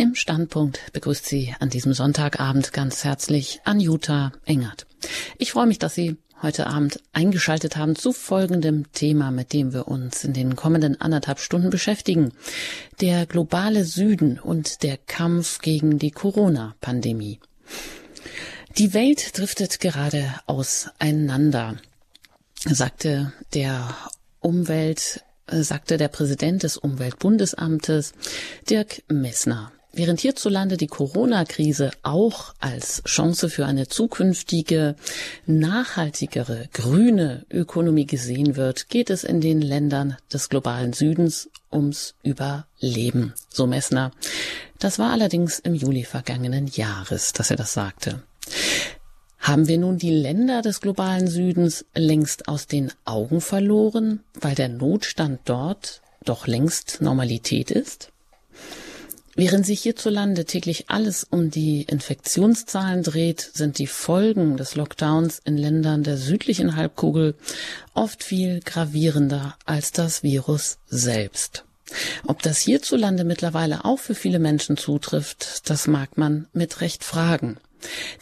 Im Standpunkt begrüßt Sie an diesem Sonntagabend ganz herzlich Anjuta Engert. Ich freue mich, dass Sie heute Abend eingeschaltet haben zu folgendem Thema, mit dem wir uns in den kommenden anderthalb Stunden beschäftigen. Der globale Süden und der Kampf gegen die Corona-Pandemie. Die Welt driftet gerade auseinander, sagte der Umwelt, äh, sagte der Präsident des Umweltbundesamtes, Dirk Messner. Während hierzulande die Corona-Krise auch als Chance für eine zukünftige, nachhaltigere, grüne Ökonomie gesehen wird, geht es in den Ländern des globalen Südens ums Überleben, so Messner. Das war allerdings im Juli vergangenen Jahres, dass er das sagte. Haben wir nun die Länder des globalen Südens längst aus den Augen verloren, weil der Notstand dort doch längst Normalität ist? Während sich hierzulande täglich alles um die Infektionszahlen dreht, sind die Folgen des Lockdowns in Ländern der südlichen Halbkugel oft viel gravierender als das Virus selbst. Ob das hierzulande mittlerweile auch für viele Menschen zutrifft, das mag man mit Recht fragen.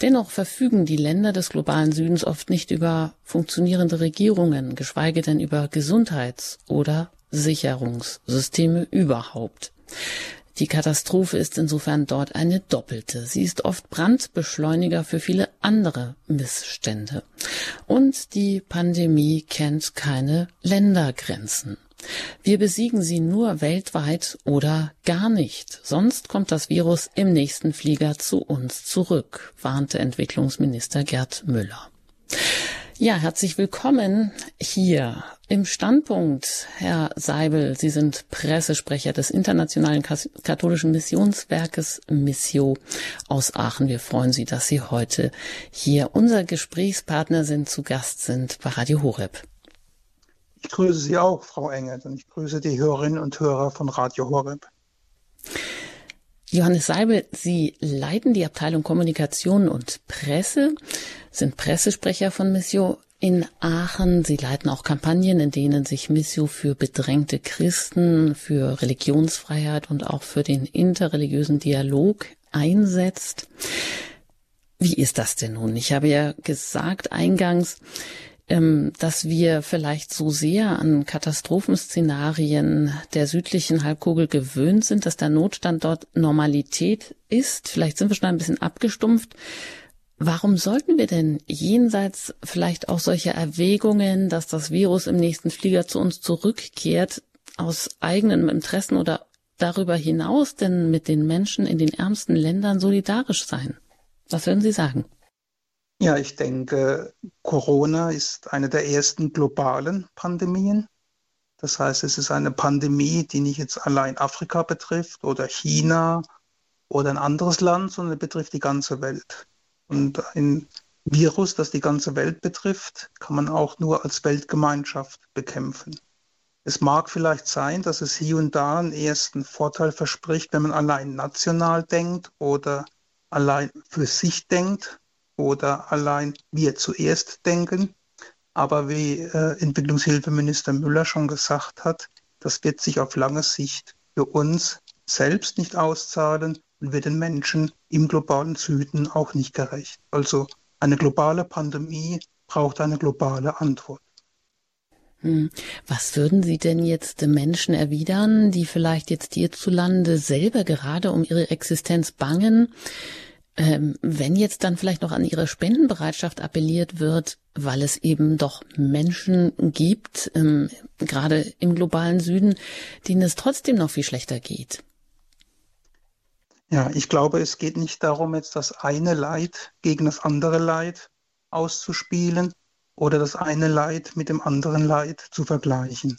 Dennoch verfügen die Länder des globalen Südens oft nicht über funktionierende Regierungen, geschweige denn über Gesundheits- oder Sicherungssysteme überhaupt. Die Katastrophe ist insofern dort eine doppelte. Sie ist oft Brandbeschleuniger für viele andere Missstände. Und die Pandemie kennt keine Ländergrenzen. Wir besiegen sie nur weltweit oder gar nicht. Sonst kommt das Virus im nächsten Flieger zu uns zurück, warnte Entwicklungsminister Gerd Müller. Ja, herzlich willkommen hier im Standpunkt, Herr Seibel. Sie sind Pressesprecher des Internationalen Katholischen Missionswerkes Missio aus Aachen. Wir freuen Sie, dass Sie heute hier unser Gesprächspartner sind, zu Gast sind bei Radio Horeb. Ich grüße Sie auch, Frau Engert, und ich grüße die Hörerinnen und Hörer von Radio Horeb. Johannes Seibel, Sie leiten die Abteilung Kommunikation und Presse sind Pressesprecher von Missio in Aachen. Sie leiten auch Kampagnen, in denen sich Missio für bedrängte Christen, für Religionsfreiheit und auch für den interreligiösen Dialog einsetzt. Wie ist das denn nun? Ich habe ja gesagt eingangs, dass wir vielleicht so sehr an Katastrophenszenarien der südlichen Halbkugel gewöhnt sind, dass der Notstand dort Normalität ist. Vielleicht sind wir schon ein bisschen abgestumpft. Warum sollten wir denn jenseits vielleicht auch solche Erwägungen, dass das Virus im nächsten Flieger zu uns zurückkehrt, aus eigenem Interessen oder darüber hinaus denn mit den Menschen in den ärmsten Ländern solidarisch sein? Was würden Sie sagen? Ja, ich denke, Corona ist eine der ersten globalen Pandemien. Das heißt, es ist eine Pandemie, die nicht jetzt allein Afrika betrifft oder China oder ein anderes Land, sondern betrifft die ganze Welt. Und ein Virus, das die ganze Welt betrifft, kann man auch nur als Weltgemeinschaft bekämpfen. Es mag vielleicht sein, dass es hier und da einen ersten Vorteil verspricht, wenn man allein national denkt oder allein für sich denkt oder allein wir zuerst denken. Aber wie äh, Entwicklungshilfeminister Müller schon gesagt hat, das wird sich auf lange Sicht für uns selbst nicht auszahlen und wird den Menschen im globalen Süden auch nicht gerecht. Also eine globale Pandemie braucht eine globale Antwort. Hm. Was würden Sie denn jetzt Menschen erwidern, die vielleicht jetzt hierzulande selber gerade um ihre Existenz bangen? Ähm, wenn jetzt dann vielleicht noch an ihre Spendenbereitschaft appelliert wird, weil es eben doch Menschen gibt, ähm, gerade im globalen Süden, denen es trotzdem noch viel schlechter geht. Ja, ich glaube, es geht nicht darum, jetzt das eine Leid gegen das andere Leid auszuspielen oder das eine Leid mit dem anderen Leid zu vergleichen.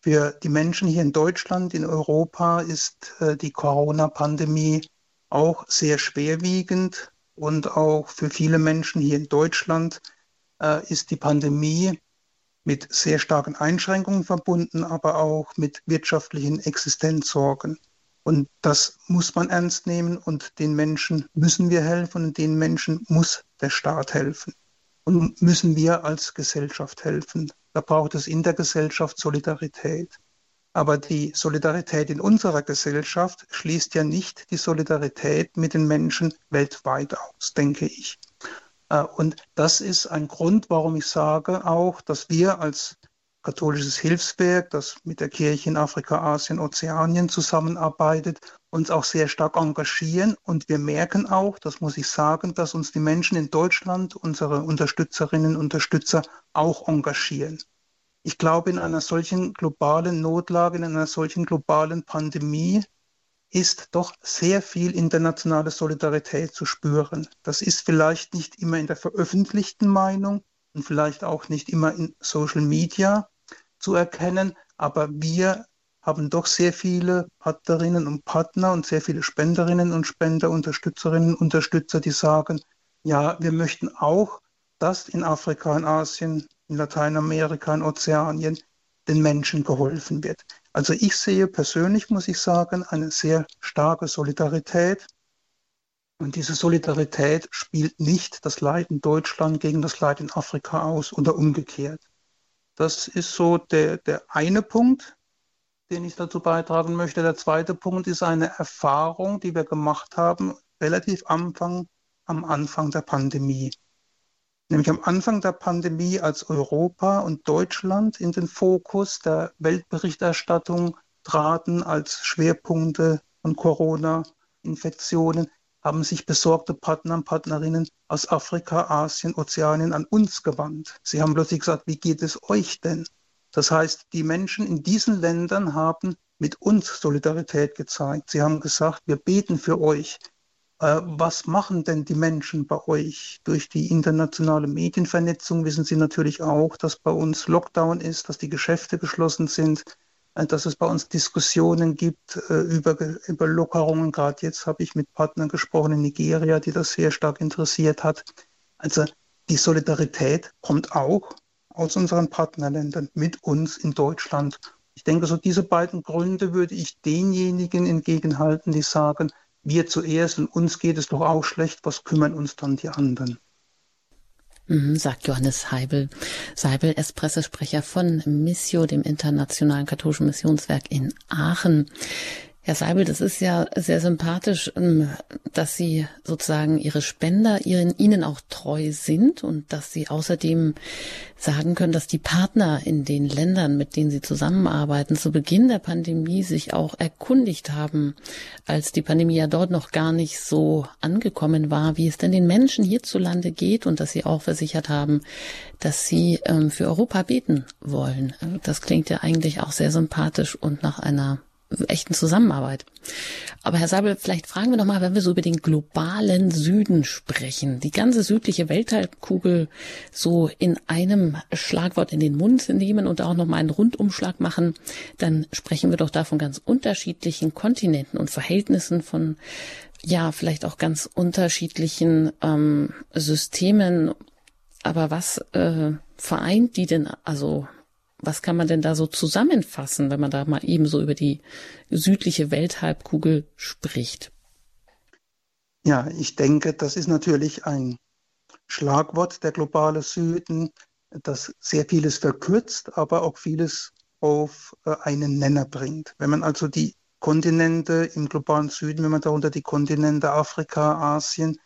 Für die Menschen hier in Deutschland, in Europa ist äh, die Corona-Pandemie auch sehr schwerwiegend und auch für viele Menschen hier in Deutschland äh, ist die Pandemie mit sehr starken Einschränkungen verbunden, aber auch mit wirtschaftlichen Existenzsorgen. Und das muss man ernst nehmen und den Menschen müssen wir helfen und den Menschen muss der Staat helfen. Und müssen wir als Gesellschaft helfen. Da braucht es in der Gesellschaft Solidarität. Aber die Solidarität in unserer Gesellschaft schließt ja nicht die Solidarität mit den Menschen weltweit aus, denke ich. Äh, und das ist ein Grund, warum ich sage auch, dass wir als katholisches Hilfswerk, das mit der Kirche in Afrika, Asien, Ozeanien zusammenarbeitet, uns auch sehr stark engagieren. Und wir merken auch, das muss ich sagen, dass uns die Menschen in Deutschland, unsere Unterstützerinnen und Unterstützer auch engagieren. Ich glaube, in einer solchen globalen Notlage, in einer solchen globalen Pandemie ist doch sehr viel internationale Solidarität zu spüren. Das ist vielleicht nicht immer in der veröffentlichten Meinung und vielleicht auch nicht immer in Social Media, zu erkennen. Aber wir haben doch sehr viele Partnerinnen und Partner und sehr viele Spenderinnen und Spender, Unterstützerinnen und Unterstützer, die sagen, ja, wir möchten auch, dass in Afrika, in Asien, in Lateinamerika, in Ozeanien den Menschen geholfen wird. Also ich sehe persönlich, muss ich sagen, eine sehr starke Solidarität. Und diese Solidarität spielt nicht das Leid in Deutschland gegen das Leid in Afrika aus oder umgekehrt. Das ist so der, der eine Punkt, den ich dazu beitragen möchte. Der zweite Punkt ist eine Erfahrung, die wir gemacht haben, relativ Anfang, am Anfang der Pandemie. Nämlich am Anfang der Pandemie, als Europa und Deutschland in den Fokus der Weltberichterstattung traten als Schwerpunkte von Corona-Infektionen, haben sich besorgte Partner und Partnerinnen aus Afrika, Asien, Ozeanien an uns gewandt. Sie haben plötzlich gesagt, wie geht es euch denn? Das heißt, die Menschen in diesen Ländern haben mit uns Solidarität gezeigt. Sie haben gesagt, wir beten für euch. Äh, was machen denn die Menschen bei euch? Durch die internationale Medienvernetzung wissen sie natürlich auch, dass bei uns Lockdown ist, dass die Geschäfte geschlossen sind äh, dass es bei uns Diskussionen gibt äh, über, über Lockerungen. Gerade jetzt habe ich mit Partnern gesprochen in Nigeria, die das sehr stark interessiert hat. Also die Solidarität kommt auch aus unseren Partnerländern mit uns in Deutschland. Ich denke, so diese beiden Gründe würde ich denjenigen entgegenhalten, die sagen, wir zuerst und uns geht es doch auch schlecht, was kümmern uns dann die anderen? Mhm, sagt Johannes Heibel. Seibel ist Pressesprecher von Missio, dem internationalen katholischen Missionswerk in Aachen. Herr Seibel, das ist ja sehr sympathisch, ähm, dass Sie sozusagen Ihre Spender ihren, Ihnen auch treu sind und dass Sie außerdem sagen können, dass die Partner in den Ländern, mit denen Sie zusammenarbeiten, zu Beginn der Pandemie sich auch erkundigt haben, als die Pandemie ja dort noch gar nicht so angekommen war, wie es denn den Menschen hierzulande geht und dass Sie auch versichert haben, dass Sie ähm, für Europa beten wollen. Das klingt ja eigentlich auch sehr sympathisch und nach einer echten Zusammenarbeit. Aber Herr Sabel, vielleicht fragen wir noch mal, wenn wir so über den globalen Süden sprechen, die ganze südliche Welthalbkugel so in einem Schlagwort in den Mund nehmen und auch noch mal einen Rundumschlag machen, dann sprechen wir doch da von ganz unterschiedlichen Kontinenten und Verhältnissen von ja vielleicht auch ganz unterschiedlichen ähm, Systemen. Aber was äh, vereint die denn also was kann man denn da so zusammenfassen, wenn man da mal eben so über die südliche Welthalbkugel spricht? Ja, ich denke, das ist natürlich ein Schlagwort, der globale Süden, das sehr vieles verkürzt, aber auch vieles auf äh, einen Nenner bringt. Wenn man also die Kontinente im globalen Süden, wenn man darunter die Kontinente Afrika, Asien,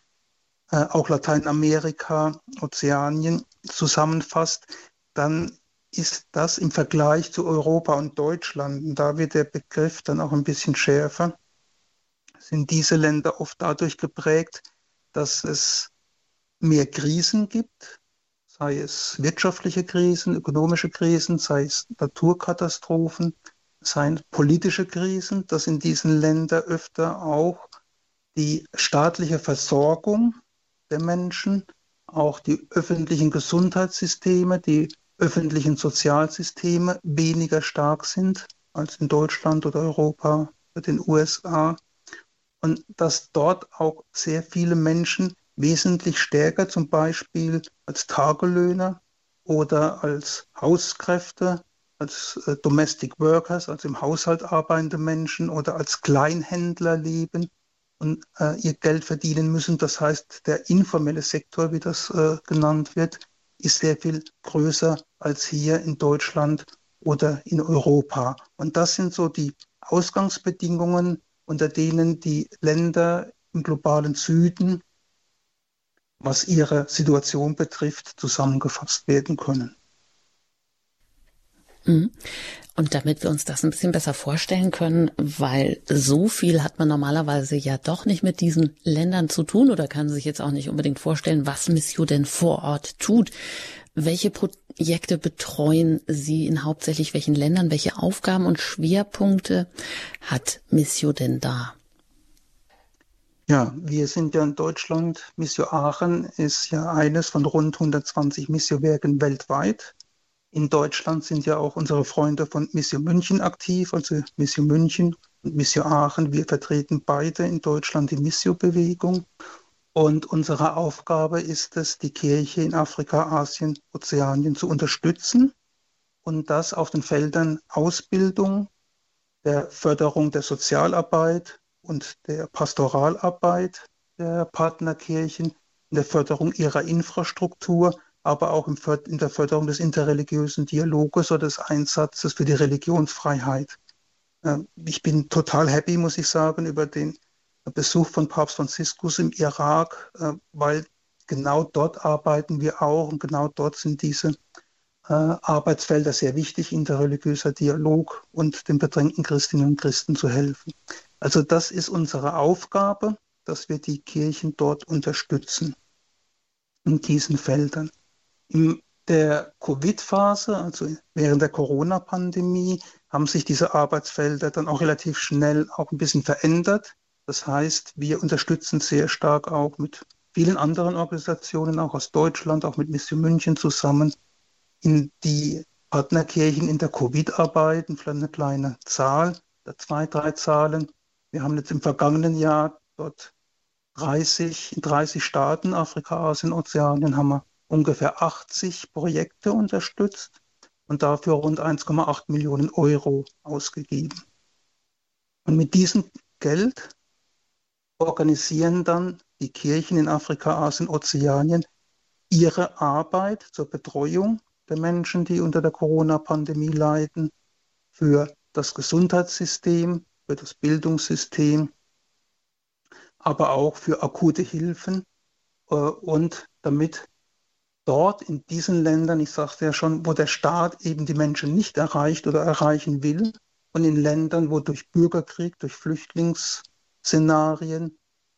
äh, auch Lateinamerika, Ozeanien zusammenfasst, dann ist das im Vergleich zu Europa und Deutschland, und da wird der Begriff dann auch ein bisschen schärfer, sind diese Länder oft dadurch geprägt, dass es mehr Krisen gibt, sei es wirtschaftliche Krisen, ökonomische Krisen, sei es Naturkatastrophen, seien politische Krisen, dass in diesen Ländern öfter auch die staatliche Versorgung der Menschen, auch die öffentlichen Gesundheitssysteme, die öffentlichen Sozialsysteme weniger stark sind als in Deutschland oder Europa oder den USA und dass dort auch sehr viele Menschen wesentlich stärker zum Beispiel als Tagelöhner oder als Hauskräfte, als äh, Domestic Workers, also im Haushalt arbeitende Menschen oder als Kleinhändler leben und äh, ihr Geld verdienen müssen. Das heißt, der informelle Sektor, wie das äh, genannt wird, ist sehr viel größer als hier in Deutschland oder in Europa. Und das sind so die Ausgangsbedingungen, unter denen die Länder im globalen Süden, was ihre Situation betrifft, zusammengefasst werden können. Und damit wir uns das ein bisschen besser vorstellen können, weil so viel hat man normalerweise ja doch nicht mit diesen Ländern zu tun oder kann sich jetzt auch nicht unbedingt vorstellen, was Missio denn vor Ort tut. Welche Projekte betreuen Sie in hauptsächlich welchen Ländern? Welche Aufgaben und Schwerpunkte hat Missio denn da? Ja, wir sind ja in Deutschland. Missio Aachen ist ja eines von rund 120 Missio-Werken weltweit. In Deutschland sind ja auch unsere Freunde von Mission München aktiv, also Mission München und Mission Aachen. Wir vertreten beide in Deutschland die Missio-Bewegung. Und unsere Aufgabe ist es, die Kirche in Afrika, Asien, Ozeanien zu unterstützen und das auf den Feldern Ausbildung, der Förderung der Sozialarbeit und der Pastoralarbeit der Partnerkirchen, der Förderung ihrer Infrastruktur aber auch in der Förderung des interreligiösen Dialoges oder des Einsatzes für die Religionsfreiheit. Ähm, ich bin total happy, muss ich sagen, über den Besuch von Papst Franziskus im Irak, äh, weil genau dort arbeiten wir auch und genau dort sind diese äh, Arbeitsfelder sehr wichtig, interreligiöser Dialog und den bedrängten Christinnen und Christen zu helfen. Also das ist unsere Aufgabe, dass wir die Kirchen dort unterstützen in diesen Feldern. In der Covid-Phase, also während der Corona-Pandemie, haben sich diese Arbeitsfelder dann auch relativ schnell auch ein bisschen verändert. Das heißt, wir unterstützen sehr stark auch mit vielen anderen Organisationen, auch aus Deutschland, auch mit Mission München zusammen, in die Partnerkirchen in der Covid-Arbeit, vielleicht eine kleine Zahl, zwei, drei Zahlen. Wir haben jetzt im vergangenen Jahr dort 30, in 30 Staaten, Afrika, Asien, Ozeanien, haben wir ungefähr 80 Projekte unterstützt und dafür rund 1,8 Millionen Euro ausgegeben. Und mit diesem Geld organisieren dann die Kirchen in Afrika, Asien, Ozeanien ihre Arbeit zur Betreuung der Menschen, die unter der Corona-Pandemie leiden, für das Gesundheitssystem, für das Bildungssystem, aber auch für akute Hilfen äh, und damit dort in diesen Ländern, ich sagte ja schon, wo der Staat eben die Menschen nicht erreicht oder erreichen will und in Ländern, wo durch Bürgerkrieg, durch Flüchtlingsszenarien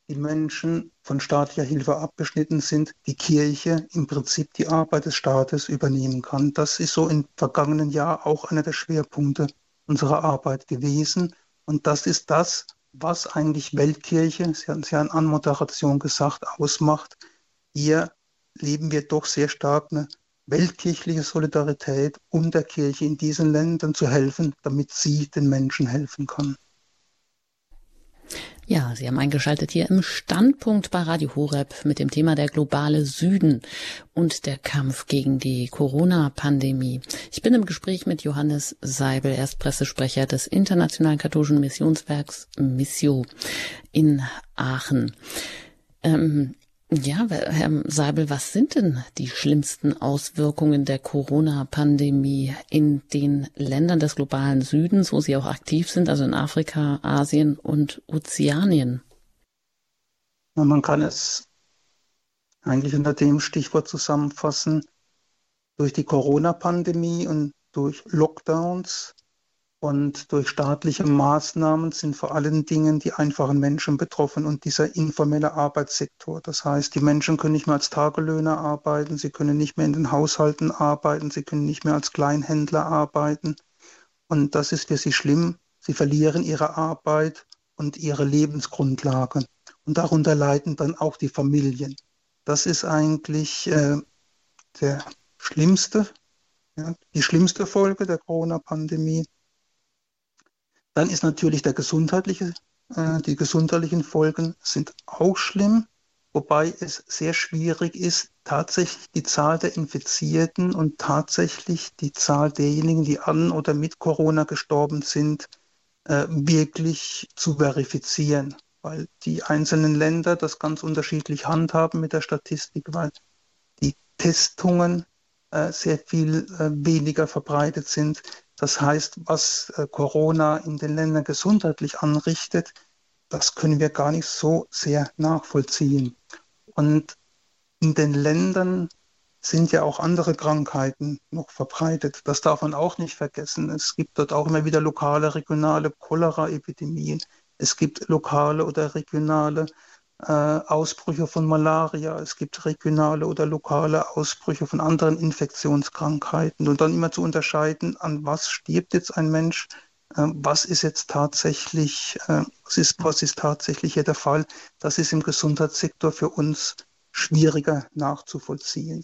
die Menschen von staatlicher Hilfe abgeschnitten sind, die Kirche im Prinzip die Arbeit des Staates übernehmen kann. Das ist so im vergangenen Jahr auch einer der Schwerpunkte unserer Arbeit gewesen. Und das ist das, was eigentlich Weltkirche, Sie hatten es ja in Anmoderation gesagt, ausmacht, hier leben wir doch sehr stark eine weltkirchliche Solidarität, um der Kirche in diesen Ländern zu helfen, damit sie den Menschen helfen kann. Ja, Sie haben eingeschaltet hier im Standpunkt bei Radio Horeb mit dem Thema der globale Süden und der Kampf gegen die Corona-Pandemie. Ich bin im Gespräch mit Johannes Seibel, er ist Pressesprecher des Internationalen Katholischen Missionswerks Missio in Aachen. Ähm, ja, Herr Seibel, was sind denn die schlimmsten Auswirkungen der Corona-Pandemie in den Ländern des globalen Südens, wo Sie auch aktiv sind, also in Afrika, Asien und Ozeanien? Man kann es eigentlich unter dem Stichwort zusammenfassen, durch die Corona-Pandemie und durch Lockdowns und durch staatliche Maßnahmen sind vor allen Dingen die einfachen Menschen betroffen und dieser informelle Arbeitssektor. Das heißt, die Menschen können nicht mehr als Tagelöhner arbeiten, sie können nicht mehr in den Haushalten arbeiten, sie können nicht mehr als Kleinhändler arbeiten. Und das ist für sie schlimm. Sie verlieren ihre Arbeit und ihre Lebensgrundlage. Und darunter leiden dann auch die Familien. Das ist eigentlich äh, der schlimmste, ja, die schlimmste Folge der Corona-Pandemie. Dann ist natürlich der gesundheitliche, äh, die gesundheitlichen Folgen sind auch schlimm, wobei es sehr schwierig ist, tatsächlich die Zahl der Infizierten und tatsächlich die Zahl derjenigen, die an oder mit Corona gestorben sind, äh, wirklich zu verifizieren, weil die einzelnen Länder das ganz unterschiedlich handhaben mit der Statistik, weil die Testungen äh, sehr viel äh, weniger verbreitet sind. Das heißt, was äh, Corona in den Ländern gesundheitlich anrichtet, das können wir gar nicht so sehr nachvollziehen. Und in den Ländern sind ja auch andere Krankheiten noch verbreitet. Das darf man auch nicht vergessen. Es gibt dort auch immer wieder lokale, regionale Cholera-Epidemien. Es gibt lokale oder regionale Ausbrüche von Malaria. Es gibt regionale oder lokale Ausbrüche von anderen Infektionskrankheiten. Und dann immer zu unterscheiden, an was stirbt jetzt ein Mensch, äh, was ist jetzt tatsächlich, äh, was ist, was ist tatsächlich hier der Fall. Das ist im Gesundheitssektor für uns schwieriger nachzuvollziehen.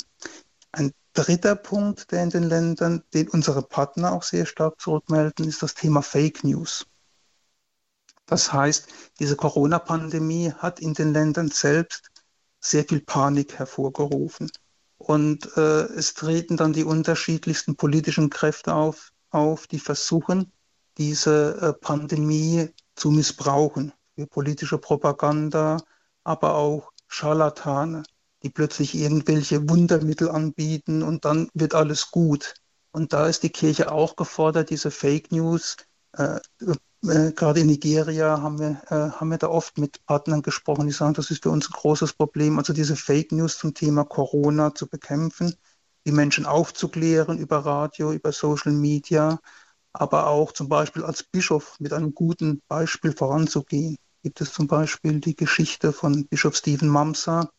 Ein dritter Punkt, der in den Ländern, den unsere Partner auch sehr stark zurückmelden, ist das Thema Fake News. Das heißt, diese Corona-Pandemie hat in den Ländern selbst sehr viel Panik hervorgerufen. Und äh, es treten dann die unterschiedlichsten politischen Kräfte auf, auf die versuchen, diese äh, Pandemie zu missbrauchen für politische Propaganda, aber auch Scharlatane, die plötzlich irgendwelche Wundermittel anbieten und dann wird alles gut. Und da ist die Kirche auch gefordert, diese Fake News. Äh, äh, gerade in Nigeria haben wir, äh, haben wir da oft mit Partnern gesprochen, die sagen, das ist für uns ein großes Problem, also diese Fake News zum Thema Corona zu bekämpfen, die Menschen aufzuklären über Radio, über Social Media, aber auch zum Beispiel als Bischof mit einem guten Beispiel voranzugehen. Gibt es zum Beispiel die Geschichte von Bischof Stephen Mamsa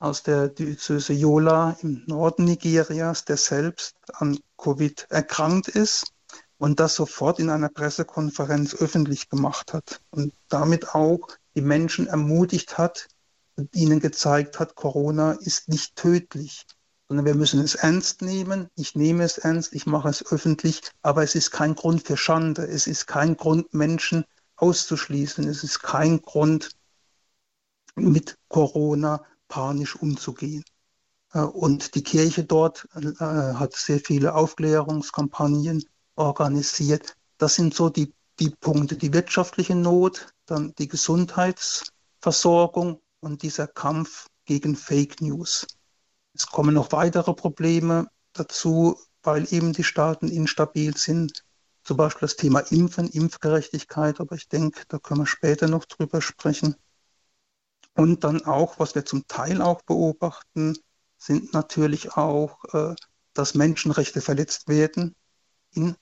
aus der Diözese Yola im Norden Nigerias, der selbst an Covid erkrankt ist und das sofort in einer Pressekonferenz öffentlich gemacht hat und damit auch die Menschen ermutigt hat und ihnen gezeigt hat, Corona ist nicht tödlich, sondern wir müssen es ernst nehmen. Ich nehme es ernst, ich mache es öffentlich, aber es ist kein Grund für Schande. Es ist kein Grund, Menschen auszuschließen. Es ist kein Grund, mit Corona panisch umzugehen. Äh, und die Kirche dort äh, hat sehr viele Aufklärungskampagnen organisiert. Das sind so die, die Punkte, die wirtschaftliche Not, dann die Gesundheitsversorgung und dieser Kampf gegen Fake News. Es kommen noch weitere Probleme dazu, weil eben die Staaten instabil sind zum Beispiel das Thema Impfen, Impfgerechtigkeit, aber ich denke, da können wir später noch drüber sprechen. Und dann auch, was wir zum Teil auch beobachten, sind natürlich auch, äh, dass Menschenrechte verletzt werden in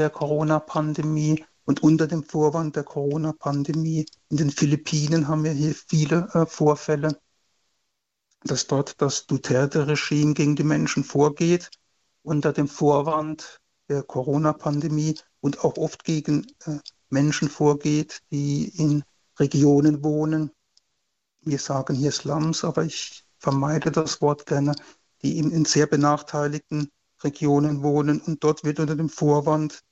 der Corona-Pandemie und unter dem Vorwand der Corona-Pandemie. In den Philippinen haben wir hier viele äh, Vorfälle, dass dort das Duterte-Regime gegen die Menschen vorgeht, unter dem Vorwand der Corona-Pandemie und auch oft gegen äh, Menschen vorgeht, die in Regionen wohnen. Wir sagen hier Slums, aber ich vermeide das Wort gerne, die in, in sehr benachteiligten Regionen wohnen. Und dort wird unter dem Vorwand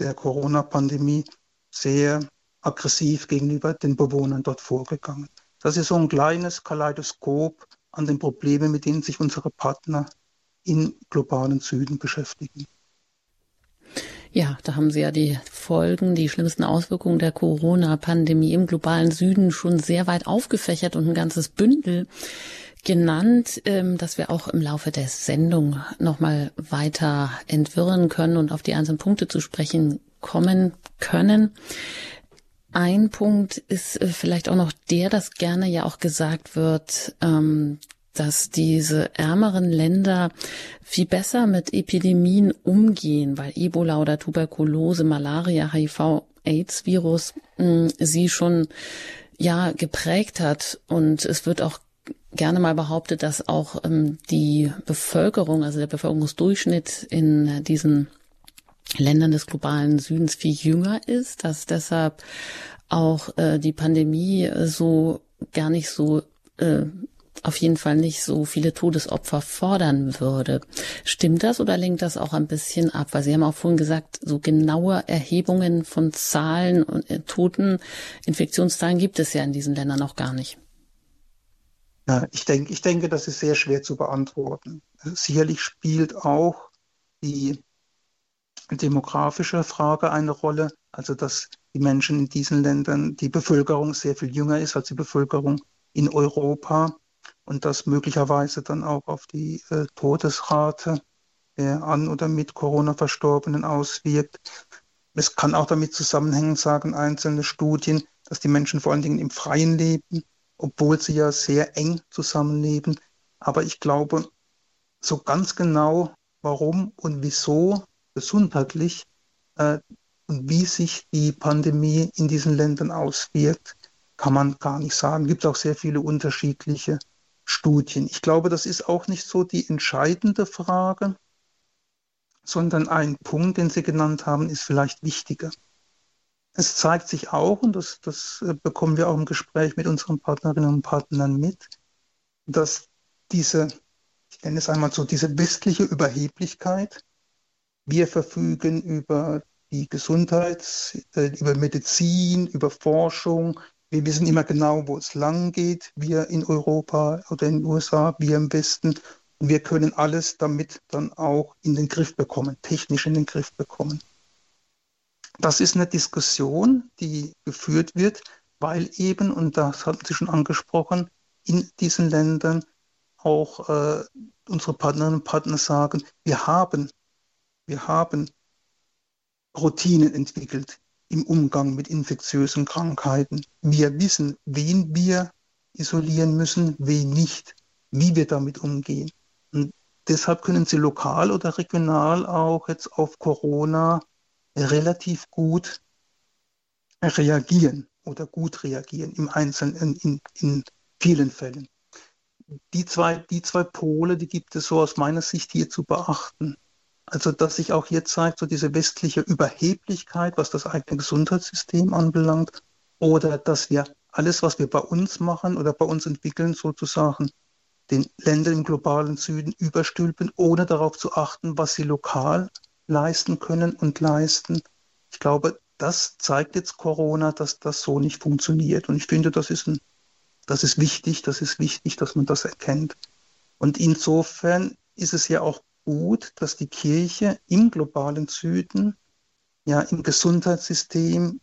der Corona-Pandemie sehr aggressiv gegenüber den Bewohnern dort vorgegangen. Das ist so ein kleines Kaleidoskop an den Problemen, mit denen sich unsere Partner im globalen Süden beschäftigen. Ja, da haben Sie ja die Folgen, die schlimmsten Auswirkungen der Corona-Pandemie im globalen Süden schon sehr weit aufgefächert und ein ganzes Bündel genannt, ähm, dass wir auch im Laufe der Sendung nochmal weiter entwirren können und auf die einzelnen Punkte zu sprechen kommen können. Ein Punkt ist äh, vielleicht auch noch der, dass gerne ja auch gesagt wird, ähm, dass diese ärmeren Länder viel besser mit Epidemien umgehen, weil Ebola oder Tuberkulose, Malaria, HIV, AIDS-Virus hm, sie schon ja geprägt hat und es wird auch gerne mal behauptet, dass auch ähm, die Bevölkerung, also der Bevölkerungsdurchschnitt in diesen Ländern des globalen Südens viel jünger ist, dass deshalb auch äh, die Pandemie so gar nicht so äh, auf jeden Fall nicht so viele Todesopfer fordern würde. Stimmt das oder lenkt das auch ein bisschen ab? Weil Sie haben auch vorhin gesagt, so genaue Erhebungen von Zahlen und äh, Toten, Infektionszahlen gibt es ja in diesen Ländern noch gar nicht. Ich denke, ich denke, das ist sehr schwer zu beantworten. Sicherlich spielt auch die demografische Frage eine Rolle, also dass die Menschen in diesen Ländern, die Bevölkerung sehr viel jünger ist als die Bevölkerung in Europa und das möglicherweise dann auch auf die äh, Todesrate der an oder mit Corona Verstorbenen auswirkt. Es kann auch damit zusammenhängen, sagen einzelne Studien, dass die Menschen vor allen Dingen im Freien leben, obwohl sie ja sehr eng zusammenleben. Aber ich glaube, so ganz genau, warum und wieso gesundheitlich äh, und wie sich die Pandemie in diesen Ländern auswirkt, kann man gar nicht sagen. Es gibt auch sehr viele unterschiedliche Studien. Ich glaube, das ist auch nicht so die entscheidende Frage, sondern ein Punkt, den Sie genannt haben, ist vielleicht wichtiger. Es zeigt sich auch, und das, das äh, bekommen wir auch im Gespräch mit unseren Partnerinnen und Partnern mit, dass diese, ich nenne es einmal so, diese westliche Überheblichkeit, wir verfügen über die Gesundheit, äh, über Medizin, über Forschung. Wir wissen immer genau, wo es lang geht. Wir in Europa oder in den USA, wir im Westen. Und wir können alles damit dann auch in den Griff bekommen, technisch in den Griff bekommen. Das ist eine Diskussion, die geführt wird, weil eben, und das hatten Sie schon angesprochen, in diesen Ländern auch äh, unsere Partnerinnen und Partner sagen, wir haben, wir haben Routinen entwickelt im Umgang mit infektiösen Krankheiten. Wir wissen, wen wir isolieren müssen, wen nicht, wie wir damit umgehen. Und deshalb können Sie lokal oder regional auch jetzt auf Corona relativ gut reagieren oder gut reagieren im Einzelnen, in, in vielen Fällen. Die zwei, die zwei Pole, die gibt es so aus meiner Sicht hier zu beachten. Also, dass sich auch hier zeigt, so diese westliche Überheblichkeit, was das eigene Gesundheitssystem anbelangt, oder dass wir alles, was wir bei uns machen oder bei uns entwickeln, sozusagen den Ländern im globalen Süden überstülpen, ohne darauf zu achten, was sie lokal leisten können und leisten. Ich glaube, das zeigt jetzt Corona, dass das so nicht funktioniert. Und ich finde, das ist, ein, das ist wichtig, das ist wichtig, dass man das erkennt. Und insofern ist es ja auch gut, dass die Kirche im globalen Süden, ja im Gesundheitssystem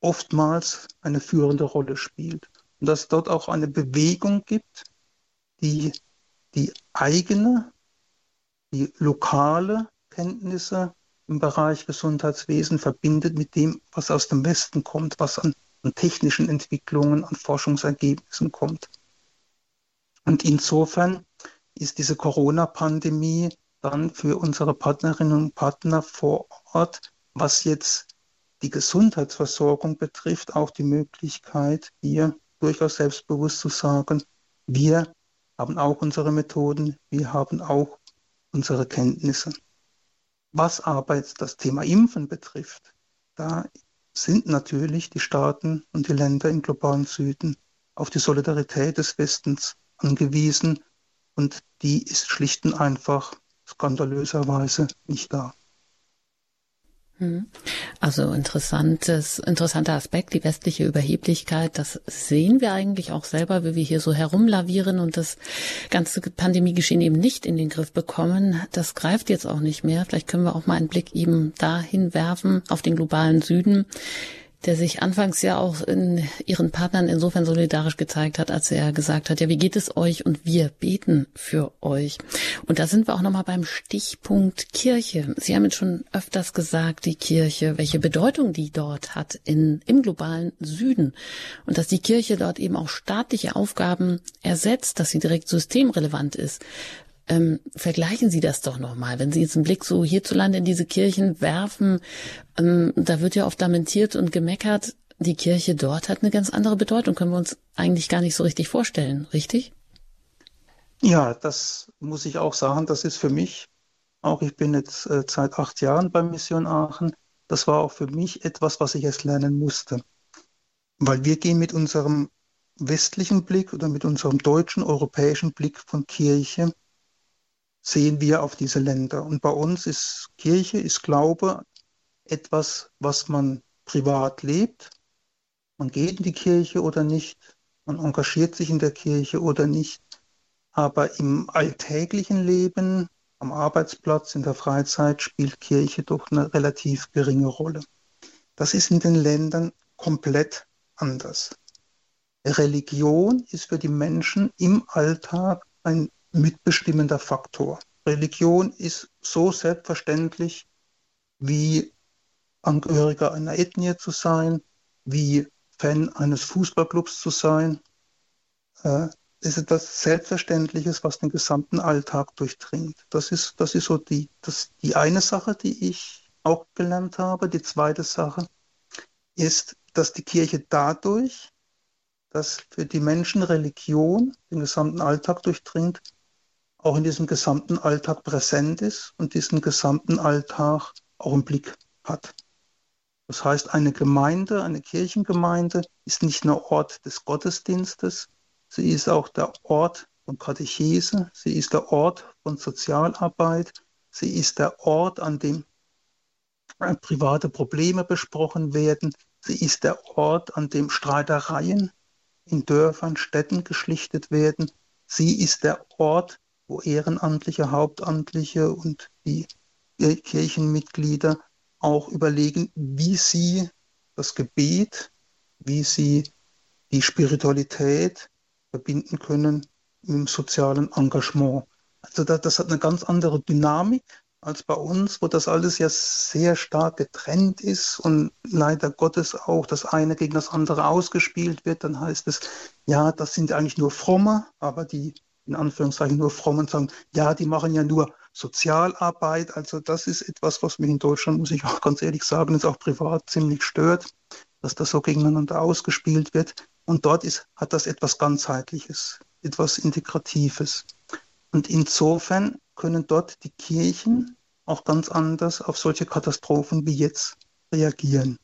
oftmals eine führende Rolle spielt. Und dass es dort auch eine Bewegung gibt, die die eigene, die lokale Kenntnisse im Bereich Gesundheitswesen verbindet mit dem, was aus dem Westen kommt, was an, an technischen Entwicklungen, an Forschungsergebnissen kommt. Und insofern ist diese Corona-Pandemie dann für unsere Partnerinnen und Partner vor Ort, was jetzt die Gesundheitsversorgung betrifft, auch die Möglichkeit, hier durchaus selbstbewusst zu sagen, wir haben auch unsere Methoden, wir haben auch unsere Kenntnisse. Was aber jetzt das Thema Impfen betrifft, da sind natürlich die Staaten und die Länder im globalen Süden auf die Solidarität des Westens angewiesen und die ist schlicht und einfach skandalöserweise nicht da. Hm. Also interessantes, interessanter Aspekt, die westliche Überheblichkeit, das sehen wir eigentlich auch selber, wie wir hier so herumlavieren und das ganze Pandemiegeschehen eben nicht in den Griff bekommen. Das greift jetzt auch nicht mehr. Vielleicht können wir auch mal einen Blick eben dahin werfen auf den globalen Süden der sich anfangs ja auch in ihren Partnern insofern solidarisch gezeigt hat, als er gesagt hat, ja, wie geht es euch und wir beten für euch. Und da sind wir auch nochmal beim Stichpunkt Kirche. Sie haben jetzt schon öfters gesagt, die Kirche, welche Bedeutung die dort hat in, im globalen Süden und dass die Kirche dort eben auch staatliche Aufgaben ersetzt, dass sie direkt systemrelevant ist. Ähm, vergleichen Sie das doch nochmal. Wenn Sie jetzt einen Blick so hierzulande in diese Kirchen werfen, ähm, da wird ja oft lamentiert und gemeckert. Die Kirche dort hat eine ganz andere Bedeutung. Können wir uns eigentlich gar nicht so richtig vorstellen, richtig? Ja, das muss ich auch sagen. Das ist für mich, auch ich bin jetzt äh, seit acht Jahren bei Mission Aachen, das war auch für mich etwas, was ich erst lernen musste. Weil wir gehen mit unserem westlichen Blick oder mit unserem deutschen, europäischen Blick von Kirche sehen wir auf diese Länder. Und bei uns ist Kirche, ist Glaube etwas, was man privat lebt. Man geht in die Kirche oder nicht, man engagiert sich in der Kirche oder nicht. Aber im alltäglichen Leben, am Arbeitsplatz, in der Freizeit spielt Kirche doch eine relativ geringe Rolle. Das ist in den Ländern komplett anders. Religion ist für die Menschen im Alltag ein mitbestimmender Faktor. Religion ist so selbstverständlich, wie Angehöriger einer Ethnie zu sein, wie Fan eines Fußballclubs zu sein. Äh, ist etwas Selbstverständliches, was den gesamten Alltag durchdringt. Das ist, das ist so die, das, die eine Sache, die ich auch gelernt habe. Die zweite Sache ist, dass die Kirche dadurch, dass für die Menschen Religion den gesamten Alltag durchdringt, auch in diesem gesamten Alltag präsent ist und diesen gesamten Alltag auch im Blick hat. Das heißt, eine Gemeinde, eine Kirchengemeinde ist nicht nur Ort des Gottesdienstes, Sie ist auch der Ort von Katechese, sie ist der Ort von Sozialarbeit, sie ist der Ort, an dem äh, private Probleme besprochen werden, sie ist der Ort, an dem Streitereien in Dörfern, Städten geschlichtet werden, sie ist der Ort, wo Ehrenamtliche, Hauptamtliche und die Kirchenmitglieder auch überlegen, wie sie das Gebet, wie sie die Spiritualität, verbinden können mit dem sozialen Engagement. Also das, das hat eine ganz andere Dynamik als bei uns, wo das alles ja sehr stark getrennt ist und leider Gottes auch das eine gegen das andere ausgespielt wird. Dann heißt es, ja, das sind eigentlich nur Fromme, aber die in Anführungszeichen nur Frommen sagen, ja, die machen ja nur Sozialarbeit. Also das ist etwas, was mich in Deutschland, muss ich auch ganz ehrlich sagen, ist auch privat ziemlich stört, dass das so gegeneinander ausgespielt wird. Und dort ist, hat das etwas Ganzheitliches, etwas Integratives. Und insofern können dort die Kirchen auch ganz anders auf solche Katastrophen wie jetzt reagieren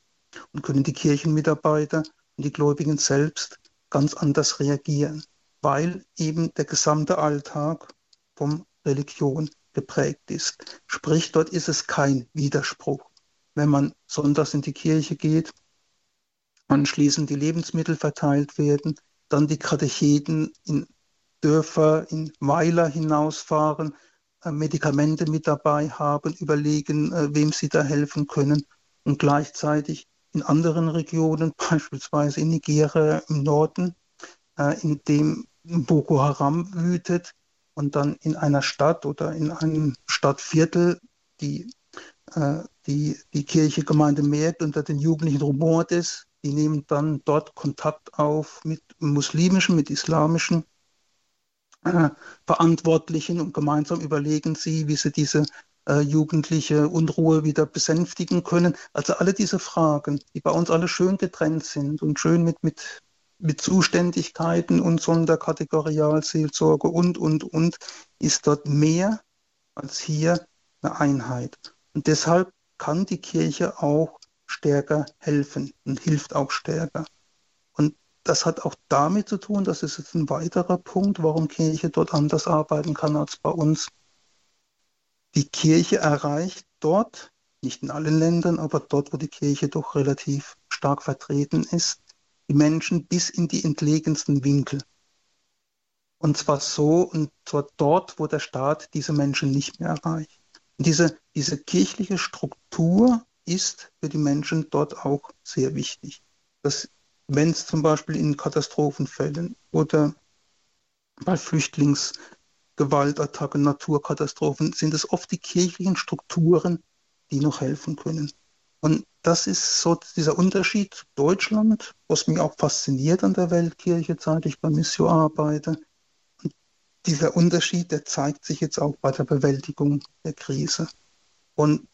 und können die Kirchenmitarbeiter und die Gläubigen selbst ganz anders reagieren, weil eben der gesamte Alltag vom Religion geprägt ist. Sprich, dort ist es kein Widerspruch. Wenn man sonntags in die Kirche geht anschließend die Lebensmittel verteilt werden, dann die Katecheten in Dörfer, in Weiler hinausfahren, äh, Medikamente mit dabei haben, überlegen, äh, wem sie da helfen können und gleichzeitig in anderen Regionen, beispielsweise in Nigeria im Norden, äh, in dem Boko Haram wütet und dann in einer Stadt oder in einem Stadtviertel die, die, die Kirchegemeinde merkt unter den Jugendlichen rumort ist, die nehmen dann dort Kontakt auf mit muslimischen, mit islamischen äh, Verantwortlichen und gemeinsam überlegen sie, wie sie diese äh, jugendliche Unruhe wieder besänftigen können. Also alle diese Fragen, die bei uns alle schön getrennt sind und schön mit, mit, mit Zuständigkeiten und Sonderkategorialseelsorge und, und, und, ist dort mehr als hier eine Einheit. Und deshalb kann die Kirche auch stärker helfen und hilft auch stärker. Und das hat auch damit zu tun, das ist jetzt ein weiterer Punkt, warum Kirche dort anders arbeiten kann als bei uns. Die Kirche erreicht dort, nicht in allen Ländern, aber dort, wo die Kirche doch relativ stark vertreten ist, die Menschen bis in die entlegensten Winkel. Und zwar so, und zwar dort, wo der Staat diese Menschen nicht mehr erreicht. Und diese, diese kirchliche Struktur ist für die Menschen dort auch sehr wichtig. Wenn es zum Beispiel in Katastrophenfällen oder bei Flüchtlingsgewaltattacken, Naturkatastrophen, sind es oft die kirchlichen Strukturen, die noch helfen können. Und das ist so dieser Unterschied Deutschland, was mich auch fasziniert an der Weltkirche, seit ich bei Mission arbeite. Und dieser Unterschied, der zeigt sich jetzt auch bei der Bewältigung der Krise. Und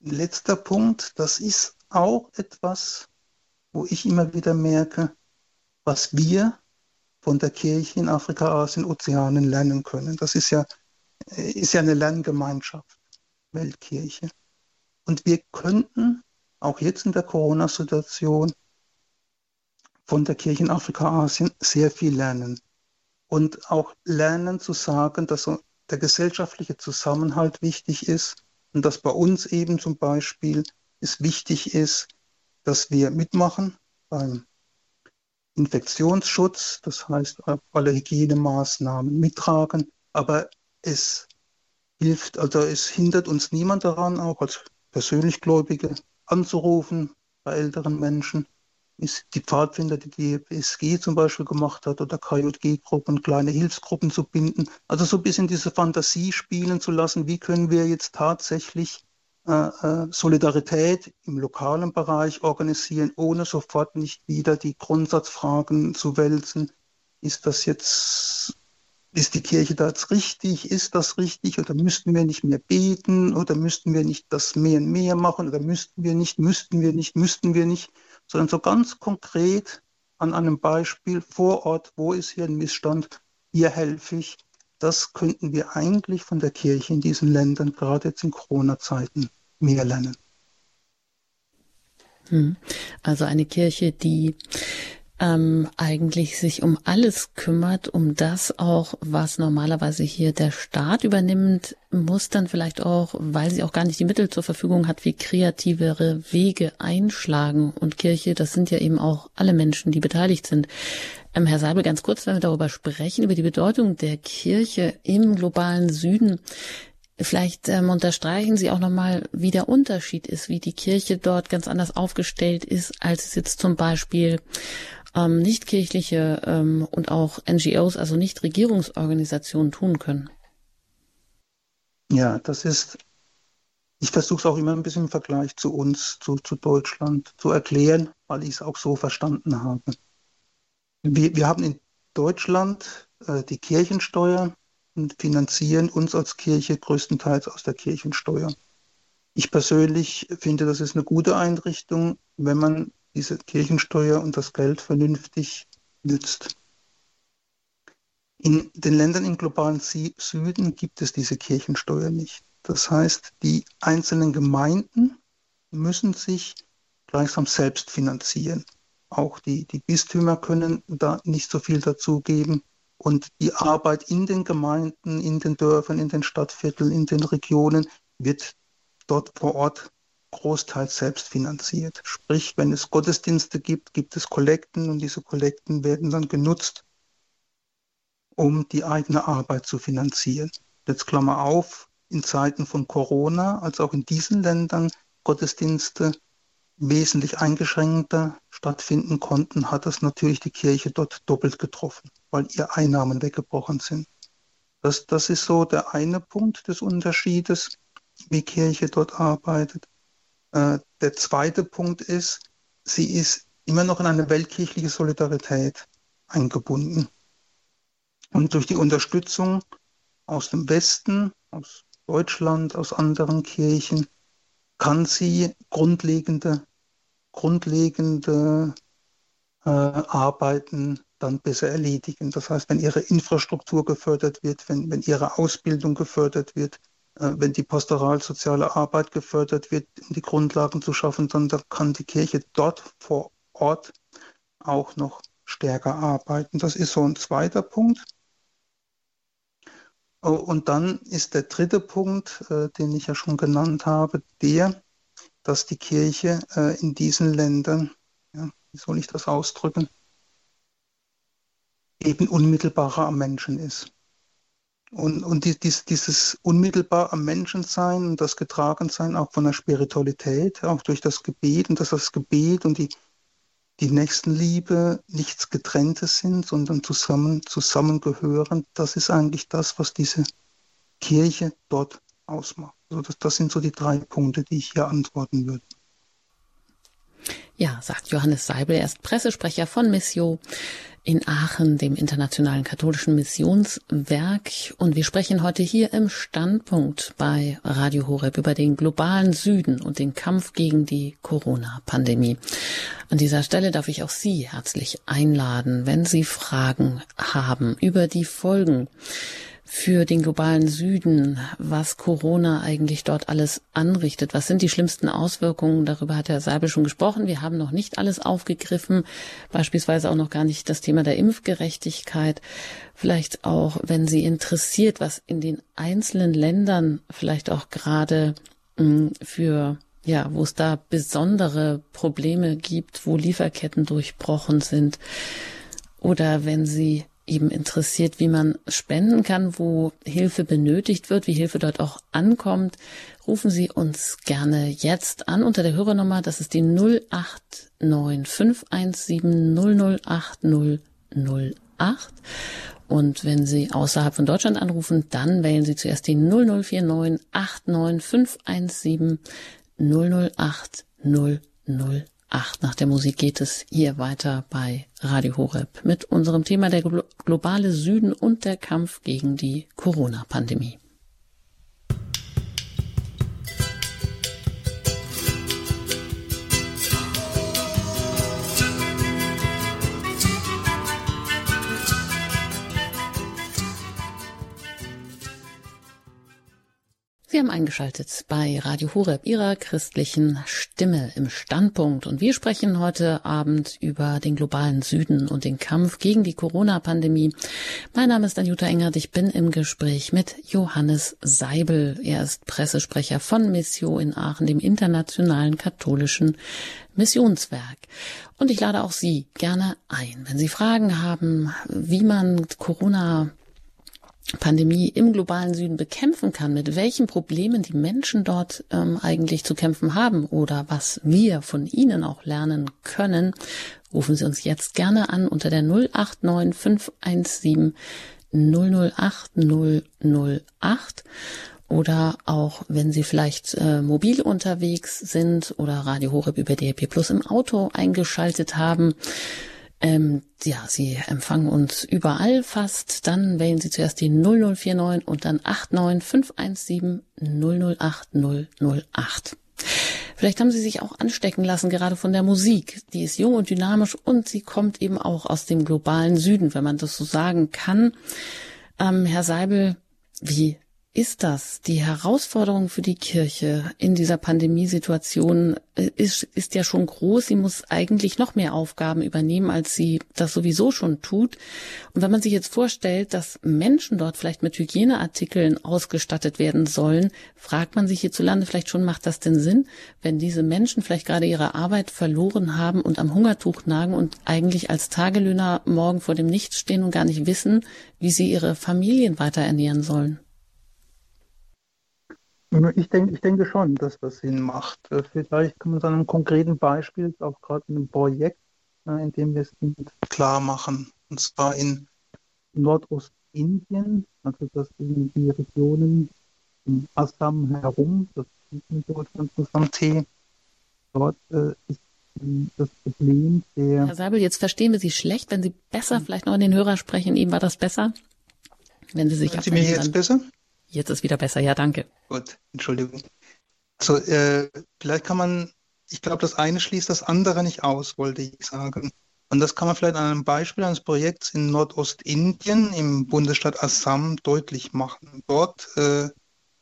letzter Punkt, das ist auch etwas, wo ich immer wieder merke, was wir von der Kirche in Afrika, Asien, Ozeanen lernen können. Das ist ja, ist ja eine Lerngemeinschaft, Weltkirche. Und wir könnten auch jetzt in der Corona-Situation von der Kirche in Afrika, Asien sehr viel lernen. Und auch lernen zu sagen, dass der gesellschaftliche Zusammenhalt wichtig ist, und dass bei uns eben zum Beispiel es wichtig ist, dass wir mitmachen beim Infektionsschutz, das heißt alle Hygienemaßnahmen mittragen, aber es hilft, also es hindert uns niemand daran, auch als persönlich Gläubige anzurufen bei älteren Menschen die Pfadfinder, die die BSG zum Beispiel gemacht hat oder KJG-Gruppen, kleine Hilfsgruppen zu binden. Also so ein bisschen diese Fantasie spielen zu lassen, wie können wir jetzt tatsächlich äh, äh, Solidarität im lokalen Bereich organisieren, ohne sofort nicht wieder die Grundsatzfragen zu wälzen. Ist das jetzt, ist die Kirche da jetzt richtig? Ist das richtig? Oder müssten wir nicht mehr beten? Oder müssten wir nicht das mehr und mehr machen? Oder müssten wir nicht, müssten wir nicht, müssten wir nicht? sondern so ganz konkret an einem Beispiel vor Ort, wo ist hier ein Missstand, hier helfe ich. Das könnten wir eigentlich von der Kirche in diesen Ländern, gerade jetzt in Corona-Zeiten, mehr lernen. Hm. Also eine Kirche, die ähm, eigentlich sich um alles kümmert, um das auch, was normalerweise hier der Staat übernimmt, muss dann vielleicht auch, weil sie auch gar nicht die Mittel zur Verfügung hat, wie kreativere Wege einschlagen. Und Kirche, das sind ja eben auch alle Menschen, die beteiligt sind. Ähm, Herr Seibel, ganz kurz, wenn wir darüber sprechen, über die Bedeutung der Kirche im globalen Süden. Vielleicht ähm, unterstreichen Sie auch nochmal, wie der Unterschied ist, wie die Kirche dort ganz anders aufgestellt ist, als es jetzt zum Beispiel ähm, nichtkirchliche ähm, und auch NGOs, also Nichtregierungsorganisationen tun können? Ja, das ist, ich versuche es auch immer ein bisschen im Vergleich zu uns, zu, zu Deutschland zu erklären, weil ich es auch so verstanden habe. Wir, wir haben in Deutschland äh, die Kirchensteuer und finanzieren uns als Kirche größtenteils aus der Kirchensteuer. Ich persönlich finde, das ist eine gute Einrichtung, wenn man diese Kirchensteuer und das Geld vernünftig nützt. In den Ländern im globalen Süden gibt es diese Kirchensteuer nicht. Das heißt, die einzelnen Gemeinden müssen sich gleichsam selbst finanzieren. Auch die, die Bistümer können da nicht so viel dazugeben. Und die Arbeit in den Gemeinden, in den Dörfern, in den Stadtvierteln, in den Regionen wird dort vor Ort großteils selbst finanziert. Sprich, wenn es Gottesdienste gibt, gibt es Kollekten und diese Kollekten werden dann genutzt, um die eigene Arbeit zu finanzieren. Jetzt Klammer auf, in Zeiten von Corona, als auch in diesen Ländern Gottesdienste wesentlich eingeschränkter stattfinden konnten, hat das natürlich die Kirche dort doppelt getroffen, weil ihr Einnahmen weggebrochen sind. Das, das ist so der eine Punkt des Unterschiedes, wie Kirche dort arbeitet. Äh, der zweite Punkt ist, sie ist immer noch in eine weltkirchliche Solidarität eingebunden. Und durch die Unterstützung aus dem Westen, aus Deutschland, aus anderen Kirchen, kann sie grundlegende, grundlegende äh, Arbeiten dann besser erledigen. Das heißt, wenn ihre Infrastruktur gefördert wird, wenn, wenn ihre Ausbildung gefördert wird, wenn die pastoralsoziale Arbeit gefördert wird, um die Grundlagen zu schaffen, dann kann die Kirche dort vor Ort auch noch stärker arbeiten. Das ist so ein zweiter Punkt. Oh, und dann ist der dritte Punkt, äh, den ich ja schon genannt habe, der, dass die Kirche äh, in diesen Ländern, ja, wie soll ich das ausdrücken, eben unmittelbarer am Menschen ist. Und, und die, dies, dieses unmittelbar am Menschen sein und das Getragensein auch von der Spiritualität, auch durch das Gebet und dass das Gebet und die, die Nächstenliebe nichts Getrenntes sind, sondern zusammen, zusammengehören, das ist eigentlich das, was diese Kirche dort ausmacht. Also das, das sind so die drei Punkte, die ich hier antworten würde. Ja, sagt Johannes Seibel, er ist Pressesprecher von Missio in Aachen, dem Internationalen Katholischen Missionswerk. Und wir sprechen heute hier im Standpunkt bei Radio Horeb über den globalen Süden und den Kampf gegen die Corona-Pandemie. An dieser Stelle darf ich auch Sie herzlich einladen, wenn Sie Fragen haben über die Folgen für den globalen Süden, was Corona eigentlich dort alles anrichtet. Was sind die schlimmsten Auswirkungen? Darüber hat Herr Seibel schon gesprochen. Wir haben noch nicht alles aufgegriffen, beispielsweise auch noch gar nicht das Thema der Impfgerechtigkeit. Vielleicht auch, wenn Sie interessiert, was in den einzelnen Ländern vielleicht auch gerade hm, für ja, wo es da besondere Probleme gibt, wo Lieferketten durchbrochen sind. Oder wenn Sie eben interessiert, wie man spenden kann, wo Hilfe benötigt wird, wie Hilfe dort auch ankommt, rufen Sie uns gerne jetzt an unter der Hörernummer. Das ist die 089 008 Und wenn Sie außerhalb von Deutschland anrufen, dann wählen Sie zuerst die 0049 89517 008 008. Nach der Musik geht es hier weiter bei Radio Horeb mit unserem Thema der globale Süden und der Kampf gegen die Corona-Pandemie. Sie haben eingeschaltet bei Radio Horeb, Ihrer christlichen Stimme im Standpunkt. Und wir sprechen heute Abend über den globalen Süden und den Kampf gegen die Corona-Pandemie. Mein Name ist Anjuta Engert. Ich bin im Gespräch mit Johannes Seibel. Er ist Pressesprecher von Missio in Aachen, dem internationalen katholischen Missionswerk. Und ich lade auch Sie gerne ein, wenn Sie Fragen haben, wie man Corona Pandemie im globalen Süden bekämpfen kann, mit welchen Problemen die Menschen dort ähm, eigentlich zu kämpfen haben oder was wir von ihnen auch lernen können, rufen Sie uns jetzt gerne an unter der 089 517 008 008 oder auch wenn Sie vielleicht äh, mobil unterwegs sind oder Radio Horeb über DRP Plus im Auto eingeschaltet haben, ähm, ja, Sie empfangen uns überall fast. Dann wählen Sie zuerst die 0049 und dann 89517 008 008. Vielleicht haben Sie sich auch anstecken lassen, gerade von der Musik. Die ist jung und dynamisch und sie kommt eben auch aus dem globalen Süden, wenn man das so sagen kann. Ähm, Herr Seibel, wie ist das? Die Herausforderung für die Kirche in dieser Pandemiesituation ist, ist ja schon groß. Sie muss eigentlich noch mehr Aufgaben übernehmen, als sie das sowieso schon tut. Und wenn man sich jetzt vorstellt, dass Menschen dort vielleicht mit Hygieneartikeln ausgestattet werden sollen, fragt man sich hierzulande vielleicht schon, macht das denn Sinn, wenn diese Menschen vielleicht gerade ihre Arbeit verloren haben und am Hungertuch nagen und eigentlich als Tagelöhner morgen vor dem Nichts stehen und gar nicht wissen, wie sie ihre Familien weiter ernähren sollen? Ich denke, ich denke schon, dass das Sinn macht. Äh, vielleicht kann man an einem konkreten Beispiel, auch gerade in einem Projekt, äh, in dem wir es klar machen, und zwar in Nordostindien, also das sind die Regionen um Assam herum, das ist in Deutschland zusammen Tee. Dort äh, ist das Problem der. Herr Seibel, jetzt verstehen wir Sie schlecht. Wenn Sie besser vielleicht noch in den Hörer sprechen, eben war das besser. Wenn Sie sich Hören Sie mir jetzt besser? Jetzt ist wieder besser, ja, danke. Gut, Entschuldigung. Also äh, vielleicht kann man, ich glaube, das eine schließt das andere nicht aus, wollte ich sagen. Und das kann man vielleicht an einem Beispiel eines Projekts in Nordostindien im Bundesstaat Assam deutlich machen. Dort äh,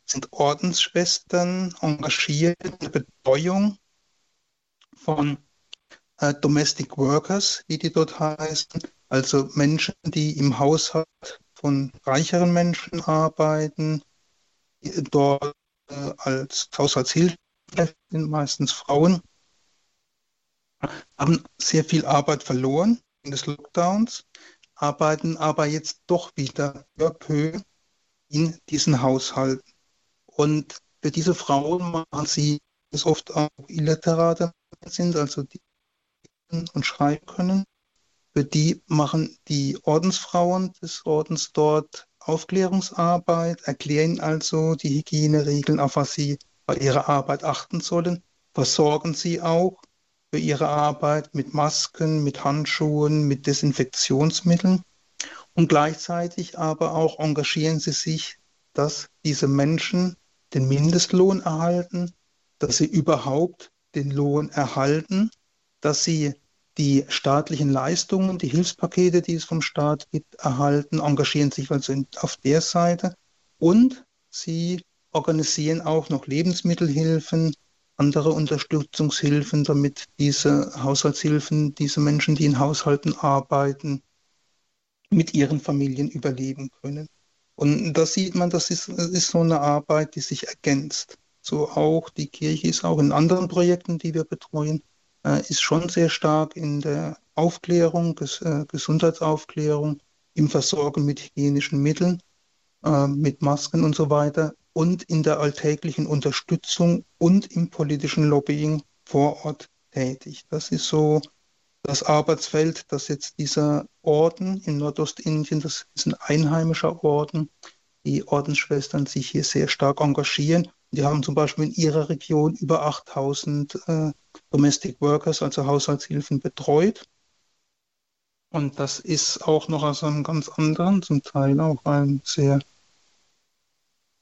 sind Ordensschwestern engagiert in der Betreuung von äh, Domestic Workers, wie die dort heißen, also Menschen, die im Haushalt von reicheren Menschen arbeiten, dort äh, als Haushaltshilfe sind meistens Frauen, haben sehr viel Arbeit verloren in des Lockdowns, arbeiten aber jetzt doch wieder in diesen Haushalten. Und für diese Frauen machen sie es oft auch Illiterate sind, also die und schreiben können, für die machen die Ordensfrauen des Ordens dort Aufklärungsarbeit, erklären also die Hygieneregeln, auf was sie bei ihrer Arbeit achten sollen, versorgen sie auch für ihre Arbeit mit Masken, mit Handschuhen, mit Desinfektionsmitteln. Und gleichzeitig aber auch engagieren sie sich, dass diese Menschen den Mindestlohn erhalten, dass sie überhaupt den Lohn erhalten, dass sie die staatlichen Leistungen, die Hilfspakete, die es vom Staat gibt, erhalten, engagieren sich also auf der Seite und sie organisieren auch noch Lebensmittelhilfen, andere Unterstützungshilfen, damit diese Haushaltshilfen, diese Menschen, die in Haushalten arbeiten, mit ihren Familien überleben können. Und da sieht man, das ist, ist so eine Arbeit, die sich ergänzt. So auch die Kirche ist auch in anderen Projekten, die wir betreuen, ist schon sehr stark in der Aufklärung, äh, Gesundheitsaufklärung, im Versorgen mit hygienischen Mitteln, äh, mit Masken und so weiter und in der alltäglichen Unterstützung und im politischen Lobbying vor Ort tätig. Das ist so das Arbeitsfeld, das jetzt dieser Orden in Nordostindien, das ist ein einheimischer Orden, die Ordensschwestern sich hier sehr stark engagieren. Die haben zum Beispiel in ihrer Region über 8000 äh, Domestic Workers, also Haushaltshilfen, betreut. Und das ist auch noch aus einem ganz anderen, zum Teil auch einem sehr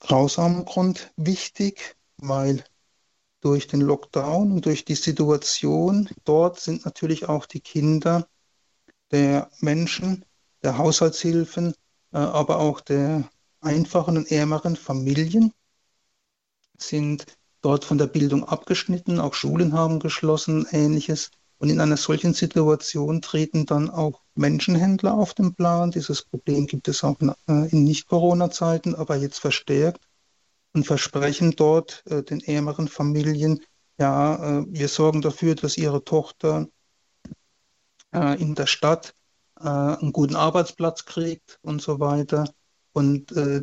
grausamen Grund wichtig, weil durch den Lockdown und durch die Situation dort sind natürlich auch die Kinder der Menschen, der Haushaltshilfen, äh, aber auch der einfachen und ärmeren Familien sind dort von der Bildung abgeschnitten, auch Schulen haben geschlossen, ähnliches. Und in einer solchen Situation treten dann auch Menschenhändler auf den Plan. Dieses Problem gibt es auch in, äh, Nicht-Corona-Zeiten, aber jetzt verstärkt und versprechen dort äh, den ärmeren Familien, ja, äh, wir sorgen dafür, dass ihre Tochter äh, in der Stadt äh, einen guten Arbeitsplatz kriegt und so weiter. Und äh,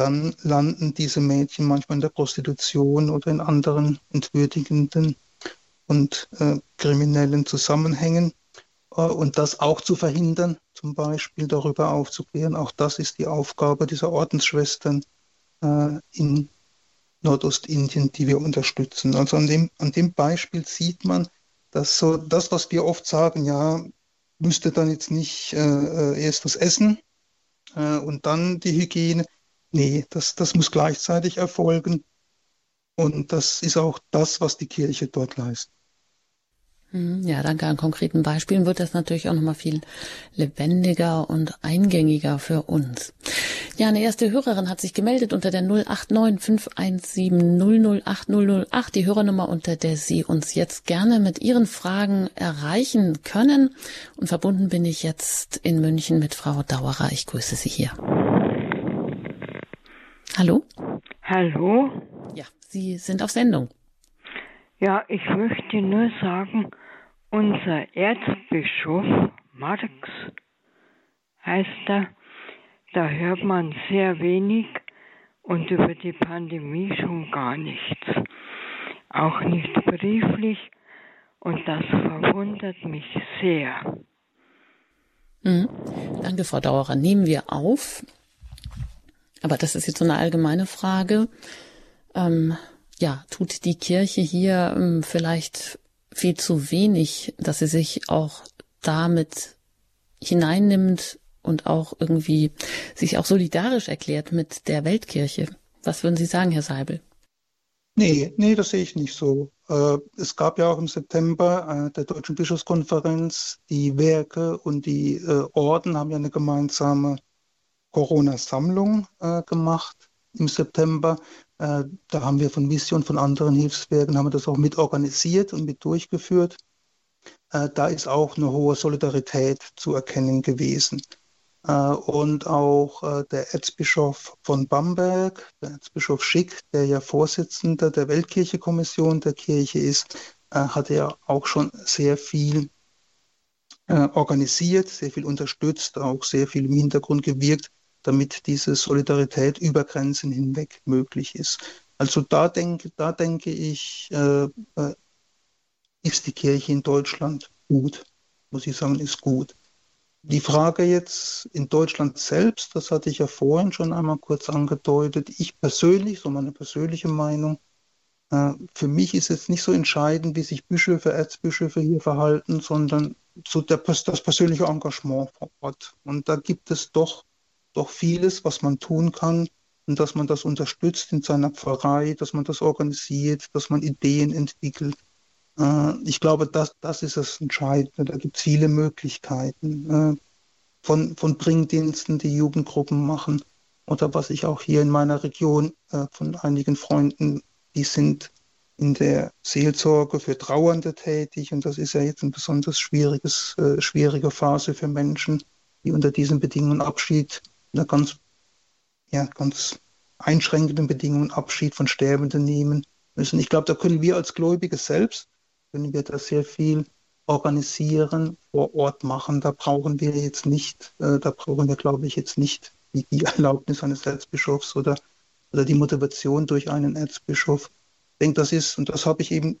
dann landen diese Mädchen manchmal in der Prostitution oder in anderen entwürdigenden und äh, kriminellen Zusammenhängen. Äh, und das auch zu verhindern, zum Beispiel darüber aufzuklären, auch das ist die Aufgabe dieser Ordensschwestern äh, in Nordostindien, die wir unterstützen. Also an dem, an dem Beispiel sieht man, dass so das, was wir oft sagen, ja, müsste dann jetzt nicht äh, äh erst das Essen äh, und dann die Hygiene. Nee, das, das muss gleichzeitig erfolgen. Und das ist auch das, was die Kirche dort leistet. Hm, ja, danke. An konkreten Beispielen wird das natürlich auch nochmal viel lebendiger und eingängiger für uns. Ja, eine erste Hörerin hat sich gemeldet unter der 089 517 008 008, die Hörernummer, unter der Sie uns jetzt gerne mit Ihren Fragen erreichen können. Und verbunden bin ich jetzt in München mit Frau Dauerer. Ich grüße Sie hier. Hallo? Hallo? Ja, Sie sind auf Sendung. Ja, ich möchte nur sagen, unser Erzbischof Marx heißt er, da hört man sehr wenig und über die Pandemie schon gar nichts. Auch nicht brieflich und das verwundert mich sehr. Mhm. Danke, Frau Dauerer. Nehmen wir auf. Aber das ist jetzt so eine allgemeine Frage. Ähm, ja, tut die Kirche hier ähm, vielleicht viel zu wenig, dass sie sich auch damit hineinnimmt und auch irgendwie sich auch solidarisch erklärt mit der Weltkirche. Was würden Sie sagen, Herr Seibel? Nee, nee, das sehe ich nicht so. Äh, es gab ja auch im September äh, der Deutschen Bischofskonferenz die Werke und die äh, Orden haben ja eine gemeinsame Corona-Sammlung gemacht im September. Äh, da haben wir von Mission, von anderen Hilfswerken, haben wir das auch mit organisiert und mit durchgeführt. Äh, da ist auch eine hohe Solidarität zu erkennen gewesen. Äh, und auch der Erzbischof von Bamberg, der Erzbischof Schick, der ja Vorsitzender der Weltkirchekommission der Kirche ist, hat ja auch schon sehr viel organisiert, sehr viel unterstützt, auch sehr viel im Hintergrund gewirkt, damit diese Solidarität über Grenzen hinweg möglich ist. Also da denke, da denke ich, äh, äh, ist die Kirche in Deutschland gut, muss ich sagen, ist gut. Die Frage jetzt in Deutschland selbst, das hatte ich ja vorhin schon einmal kurz angedeutet. Ich persönlich, so meine persönliche Meinung, äh, für mich ist es nicht so entscheidend, wie sich Bischöfe, Erzbischöfe hier verhalten, sondern so der, das persönliche Engagement vor Ort. Und da gibt es doch doch vieles, was man tun kann und dass man das unterstützt in seiner Pfarrei, dass man das organisiert, dass man Ideen entwickelt. Äh, ich glaube, das, das ist das Entscheidende. Da gibt es viele Möglichkeiten äh, von, von Bringdiensten, die Jugendgruppen machen oder was ich auch hier in meiner Region äh, von einigen Freunden, die sind in der Seelsorge für Trauernde tätig und das ist ja jetzt eine besonders schwieriges, schwierige Phase für Menschen, die unter diesen Bedingungen Abschied unter ganz, ja, ganz einschränkenden Bedingungen Abschied von Sterbenden nehmen müssen. Ich glaube, da können wir als Gläubige selbst, können wir da sehr viel organisieren, vor Ort machen. Da brauchen wir jetzt nicht, äh, da brauchen wir, glaube ich, jetzt nicht die, die Erlaubnis eines Erzbischofs oder, oder die Motivation durch einen Erzbischof. Ich denke, das ist, und das habe ich eben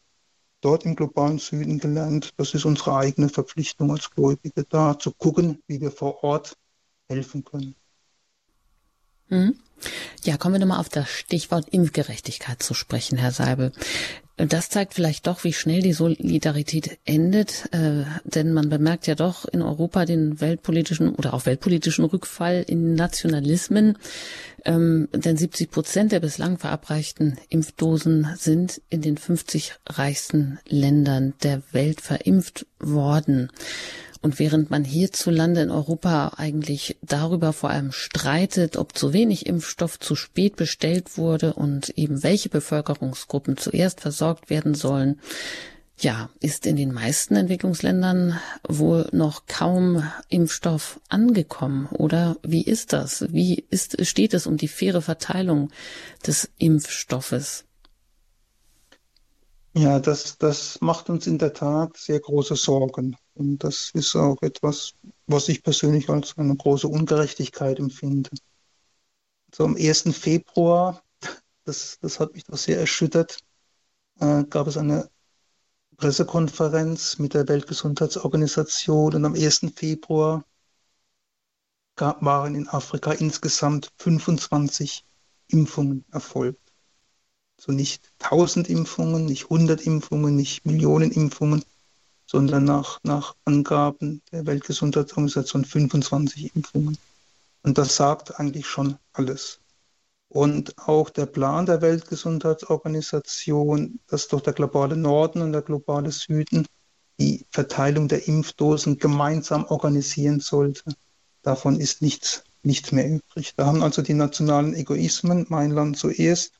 dort im globalen Süden gelernt, das ist unsere eigene Verpflichtung als Gläubige, da zu gucken, wie wir vor Ort helfen können. Mhm. Ja, kommen wir nochmal auf das Stichwort Impfgerechtigkeit zu sprechen, Herr Seibel. Das zeigt vielleicht doch, wie schnell die Solidarität endet, äh, denn man bemerkt ja doch in Europa den weltpolitischen oder auch weltpolitischen Rückfall in Nationalismen, ähm, denn 70 Prozent der bislang verabreichten Impfdosen sind in den 50 reichsten Ländern der Welt verimpft worden. Und während man hierzulande in Europa eigentlich darüber vor allem streitet, ob zu wenig Impfstoff zu spät bestellt wurde und eben welche Bevölkerungsgruppen zuerst versorgt werden sollen, ja, ist in den meisten Entwicklungsländern wohl noch kaum Impfstoff angekommen. Oder wie ist das? Wie ist, steht es um die faire Verteilung des Impfstoffes? Ja, das, das macht uns in der Tat sehr große Sorgen. Und das ist auch etwas, was ich persönlich als eine große Ungerechtigkeit empfinde. So am 1. Februar, das, das hat mich doch sehr erschüttert, äh, gab es eine Pressekonferenz mit der Weltgesundheitsorganisation und am 1. Februar gab, waren in Afrika insgesamt 25 Impfungen erfolgt. So nicht 1000 Impfungen, nicht 100 Impfungen, nicht Millionen Impfungen, sondern nach, nach Angaben der Weltgesundheitsorganisation 25 Impfungen. Und das sagt eigentlich schon alles. Und auch der Plan der Weltgesundheitsorganisation, dass doch der globale Norden und der globale Süden die Verteilung der Impfdosen gemeinsam organisieren sollte, davon ist nichts, nichts mehr übrig. Da haben also die nationalen Egoismen, mein Land zuerst,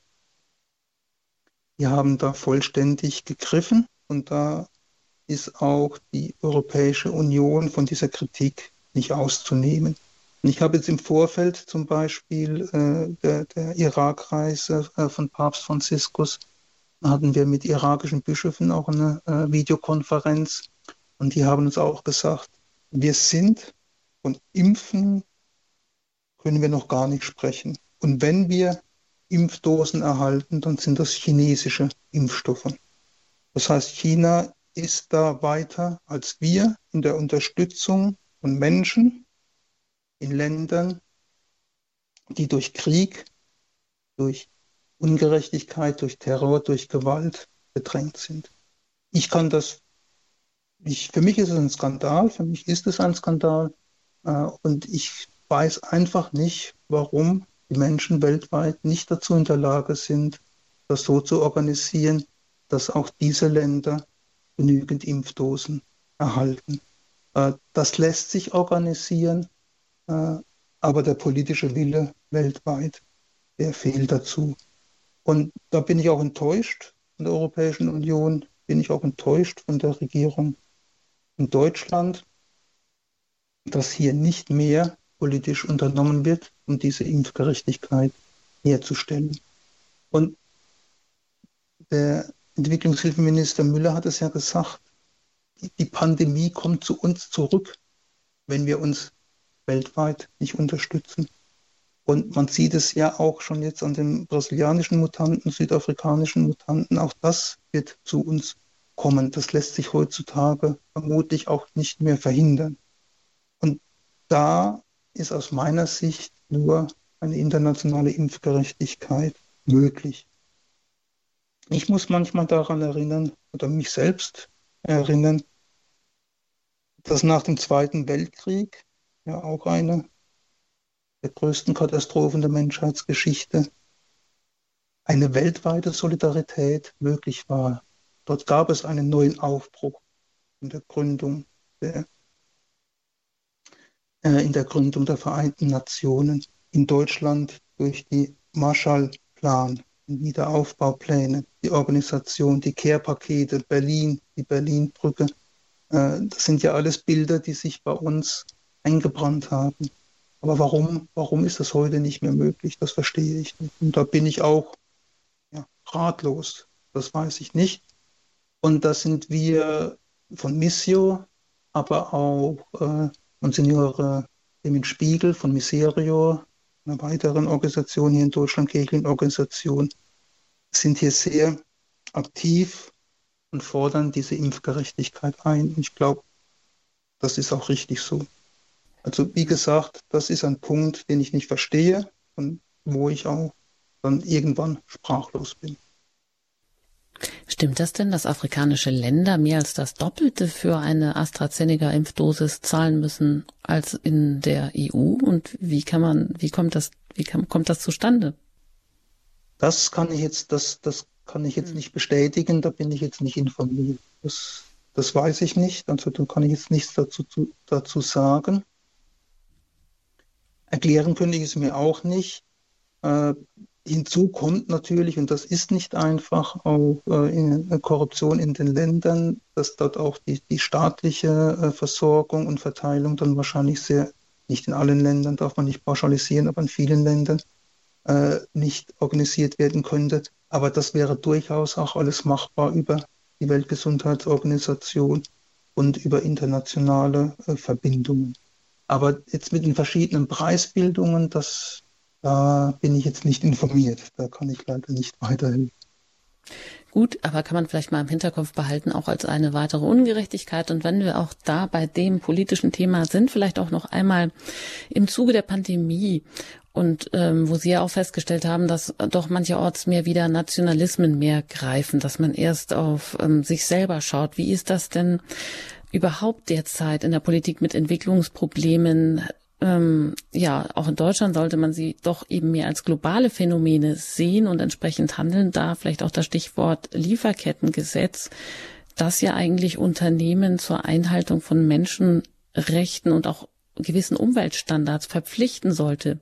die haben da vollständig gegriffen und da ist auch die Europäische Union von dieser Kritik nicht auszunehmen. Ich habe jetzt im Vorfeld zum Beispiel äh, der, der Irakreise äh, von Papst Franziskus, hatten wir mit irakischen Bischöfen auch eine äh, Videokonferenz und die haben uns auch gesagt, wir sind von Impfen können wir noch gar nicht sprechen. Und wenn wir Impfdosen erhalten, dann sind das chinesische Impfstoffe. Das heißt, China ist da weiter als wir in der Unterstützung von Menschen in Ländern, die durch Krieg, durch Ungerechtigkeit, durch Terror, durch Gewalt bedrängt sind. Ich kann das, ich, für mich ist es ein Skandal, für mich ist es ein Skandal äh, und ich weiß einfach nicht, warum die Menschen weltweit nicht dazu in der Lage sind, das so zu organisieren, dass auch diese Länder genügend Impfdosen erhalten. Äh, das lässt sich organisieren, äh, aber der politische Wille weltweit, der fehlt dazu. Und da bin ich auch enttäuscht von der Europäischen Union, bin ich auch enttäuscht von der Regierung in Deutschland, dass hier nicht mehr politisch unternommen wird, um diese Impfgerechtigkeit herzustellen. Und der Entwicklungshilfeminister Müller hat es ja gesagt, die Pandemie kommt zu uns zurück, wenn wir uns weltweit nicht unterstützen. Und man sieht es ja auch schon jetzt an den brasilianischen Mutanten, südafrikanischen Mutanten, auch das wird zu uns kommen. Das lässt sich heutzutage vermutlich auch nicht mehr verhindern. Und da ist aus meiner Sicht nur eine internationale Impfgerechtigkeit möglich. Ich muss manchmal daran erinnern oder mich selbst erinnern, dass nach dem Zweiten Weltkrieg, ja auch eine der größten Katastrophen der Menschheitsgeschichte, eine weltweite Solidarität möglich war. Dort gab es einen neuen Aufbruch in der Gründung der äh, in der Gründung der Vereinten Nationen in Deutschland durch die Marshallplan, Wiederaufbaupläne, die Organisation, die Care-Pakete, Berlin, die Berlin-Brücke. Äh, das sind ja alles Bilder, die sich bei uns eingebrannt haben. Aber warum, warum ist das heute nicht mehr möglich? Das verstehe ich nicht. Und da bin ich auch ja, ratlos. Das weiß ich nicht. Und da sind wir von Missio, aber auch äh, Monsignore Demin Spiegel von Miserio, einer weiteren Organisation hier in Deutschland, Kirchenorganisation, sind hier sehr aktiv und fordern diese Impfgerechtigkeit ein. Ich glaube, das ist auch richtig so. Also wie gesagt, das ist ein Punkt, den ich nicht verstehe und wo ich auch dann irgendwann sprachlos bin. Stimmt das denn, dass afrikanische Länder mehr als das Doppelte für eine AstraZeneca-Impfdosis zahlen müssen als in der EU? Und wie kann man, wie kommt das, wie kann, kommt das zustande? Das kann ich jetzt, das, das kann ich jetzt hm. nicht bestätigen, da bin ich jetzt nicht informiert. Das, das weiß ich nicht, also da kann ich jetzt nichts dazu, dazu sagen. Erklären könnte ich es mir auch nicht. Äh, Hinzu kommt natürlich, und das ist nicht einfach, auch äh, in, äh, Korruption in den Ländern, dass dort auch die, die staatliche äh, Versorgung und Verteilung dann wahrscheinlich sehr, nicht in allen Ländern, darf man nicht pauschalisieren, aber in vielen Ländern äh, nicht organisiert werden könnte. Aber das wäre durchaus auch alles machbar über die Weltgesundheitsorganisation und über internationale äh, Verbindungen. Aber jetzt mit den verschiedenen Preisbildungen, das da bin ich jetzt nicht informiert. Da kann ich leider nicht weiterhelfen. Gut, aber kann man vielleicht mal im Hinterkopf behalten, auch als eine weitere Ungerechtigkeit. Und wenn wir auch da bei dem politischen Thema sind, vielleicht auch noch einmal im Zuge der Pandemie und ähm, wo Sie ja auch festgestellt haben, dass doch mancherorts mehr wieder Nationalismen mehr greifen, dass man erst auf ähm, sich selber schaut. Wie ist das denn überhaupt derzeit in der Politik mit Entwicklungsproblemen ähm, ja, auch in Deutschland sollte man sie doch eben mehr als globale Phänomene sehen und entsprechend handeln. Da vielleicht auch das Stichwort Lieferkettengesetz, das ja eigentlich Unternehmen zur Einhaltung von Menschenrechten und auch gewissen Umweltstandards verpflichten sollte.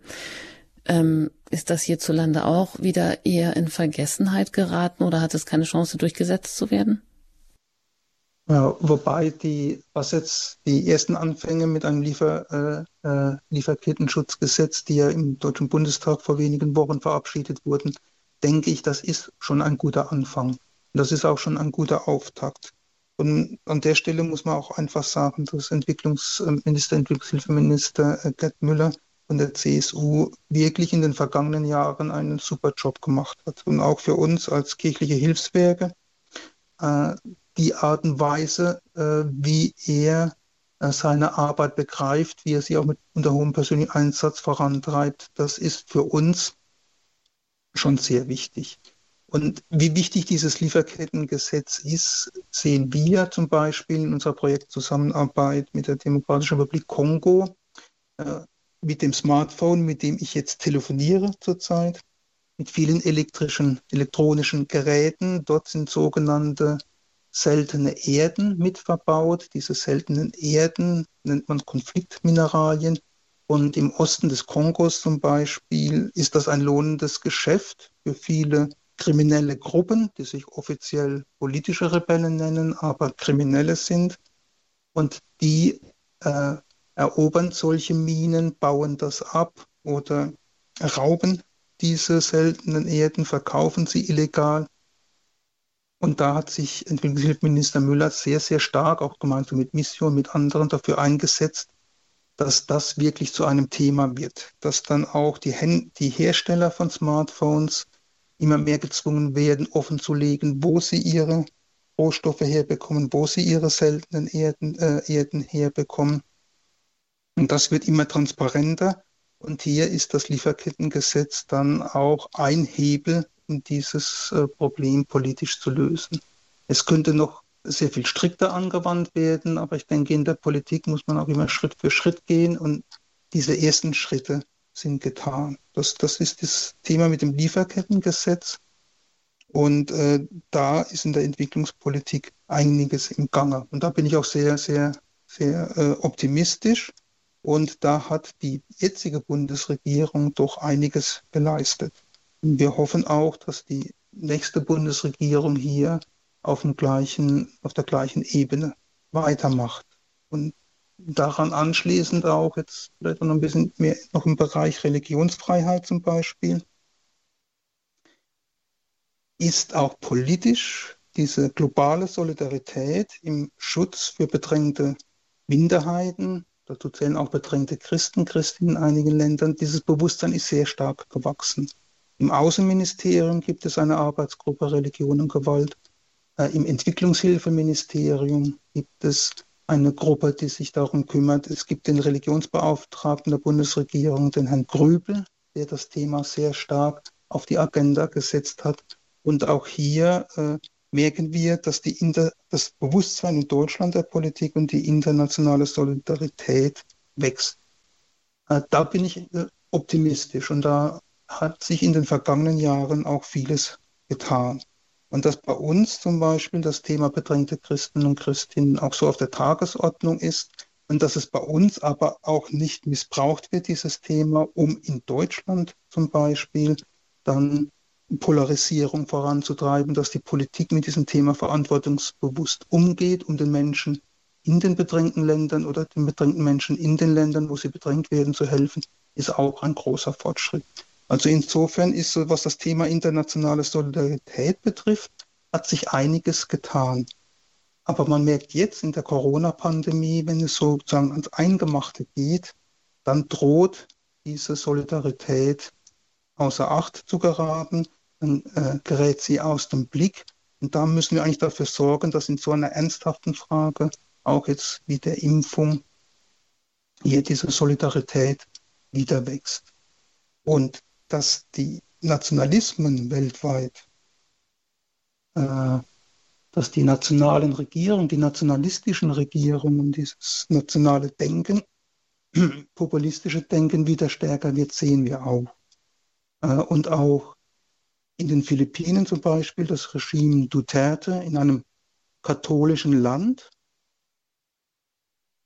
Ähm, ist das hierzulande auch wieder eher in Vergessenheit geraten oder hat es keine Chance durchgesetzt zu werden? Ja, wobei die, was jetzt die ersten Anfänge mit einem Liefer, äh, äh, Lieferkettenschutzgesetz, die ja im Deutschen Bundestag vor wenigen Wochen verabschiedet wurden, denke ich, das ist schon ein guter Anfang. Und das ist auch schon ein guter Auftakt. Und an der Stelle muss man auch einfach sagen, dass Entwicklungsminister, Entwicklungshilfeminister äh, Gerd Müller von der CSU wirklich in den vergangenen Jahren einen super Job gemacht hat. Und auch für uns als kirchliche Hilfswerke äh, die Art und Weise, äh, wie er äh, seine Arbeit begreift, wie er sie auch mit unter hohem persönlichen Einsatz vorantreibt, das ist für uns schon sehr wichtig. Und wie wichtig dieses Lieferkettengesetz ist, sehen wir zum Beispiel in unserer Projektzusammenarbeit mit der Demokratischen Republik Kongo, äh, mit dem Smartphone, mit dem ich jetzt telefoniere zurzeit, mit vielen elektrischen, elektronischen Geräten. Dort sind sogenannte seltene Erden mit verbaut. Diese seltenen Erden nennt man Konfliktmineralien. Und im Osten des Kongos zum Beispiel ist das ein lohnendes Geschäft für viele kriminelle Gruppen, die sich offiziell politische Rebellen nennen, aber Kriminelle sind. Und die äh, erobern solche Minen, bauen das ab oder rauben diese seltenen Erden, verkaufen sie illegal und da hat sich Entwicklungshilfeminister Müller sehr, sehr stark, auch gemeinsam mit Mission, mit anderen, dafür eingesetzt, dass das wirklich zu einem Thema wird. Dass dann auch die, die Hersteller von Smartphones immer mehr gezwungen werden, offenzulegen, wo sie ihre Rohstoffe herbekommen, wo sie ihre seltenen Erden, äh, Erden herbekommen. Und das wird immer transparenter. Und hier ist das Lieferkettengesetz dann auch ein Hebel, um dieses äh, Problem politisch zu lösen. Es könnte noch sehr viel strikter angewandt werden, aber ich denke, in der Politik muss man auch immer Schritt für Schritt gehen und diese ersten Schritte sind getan. Das, das ist das Thema mit dem Lieferkettengesetz. Und äh, da ist in der Entwicklungspolitik einiges im Gange. Und da bin ich auch sehr, sehr, sehr äh, optimistisch. Und da hat die jetzige Bundesregierung doch einiges geleistet. Wir hoffen auch, dass die nächste Bundesregierung hier auf, dem gleichen, auf der gleichen Ebene weitermacht. Und daran anschließend auch jetzt vielleicht noch ein bisschen mehr noch im Bereich Religionsfreiheit zum Beispiel, ist auch politisch diese globale Solidarität im Schutz für bedrängte Minderheiten, dazu zählen auch bedrängte Christen, Christinnen in einigen Ländern, dieses Bewusstsein ist sehr stark gewachsen. Im Außenministerium gibt es eine Arbeitsgruppe Religion und Gewalt. Äh, Im Entwicklungshilfeministerium gibt es eine Gruppe, die sich darum kümmert. Es gibt den Religionsbeauftragten der Bundesregierung, den Herrn Grübel, der das Thema sehr stark auf die Agenda gesetzt hat. Und auch hier äh, merken wir, dass das Bewusstsein in Deutschland der Politik und die internationale Solidarität wächst. Äh, da bin ich äh, optimistisch und da hat sich in den vergangenen Jahren auch vieles getan. Und dass bei uns zum Beispiel das Thema bedrängte Christen und Christinnen auch so auf der Tagesordnung ist und dass es bei uns aber auch nicht missbraucht wird, dieses Thema, um in Deutschland zum Beispiel dann Polarisierung voranzutreiben, dass die Politik mit diesem Thema verantwortungsbewusst umgeht, um den Menschen in den bedrängten Ländern oder den bedrängten Menschen in den Ländern, wo sie bedrängt werden, zu helfen, ist auch ein großer Fortschritt. Also insofern ist so, was das Thema internationale Solidarität betrifft, hat sich einiges getan. Aber man merkt jetzt in der Corona-Pandemie, wenn es sozusagen ans Eingemachte geht, dann droht diese Solidarität außer Acht zu geraten, dann äh, gerät sie aus dem Blick. Und da müssen wir eigentlich dafür sorgen, dass in so einer ernsthaften Frage, auch jetzt wie der Impfung, hier diese Solidarität wieder wächst. Und dass die Nationalismen weltweit, äh, dass die nationalen Regierungen, die nationalistischen Regierungen, dieses nationale Denken, populistische Denken wieder stärker wird, sehen wir auch. Äh, und auch in den Philippinen zum Beispiel das Regime Duterte in einem katholischen Land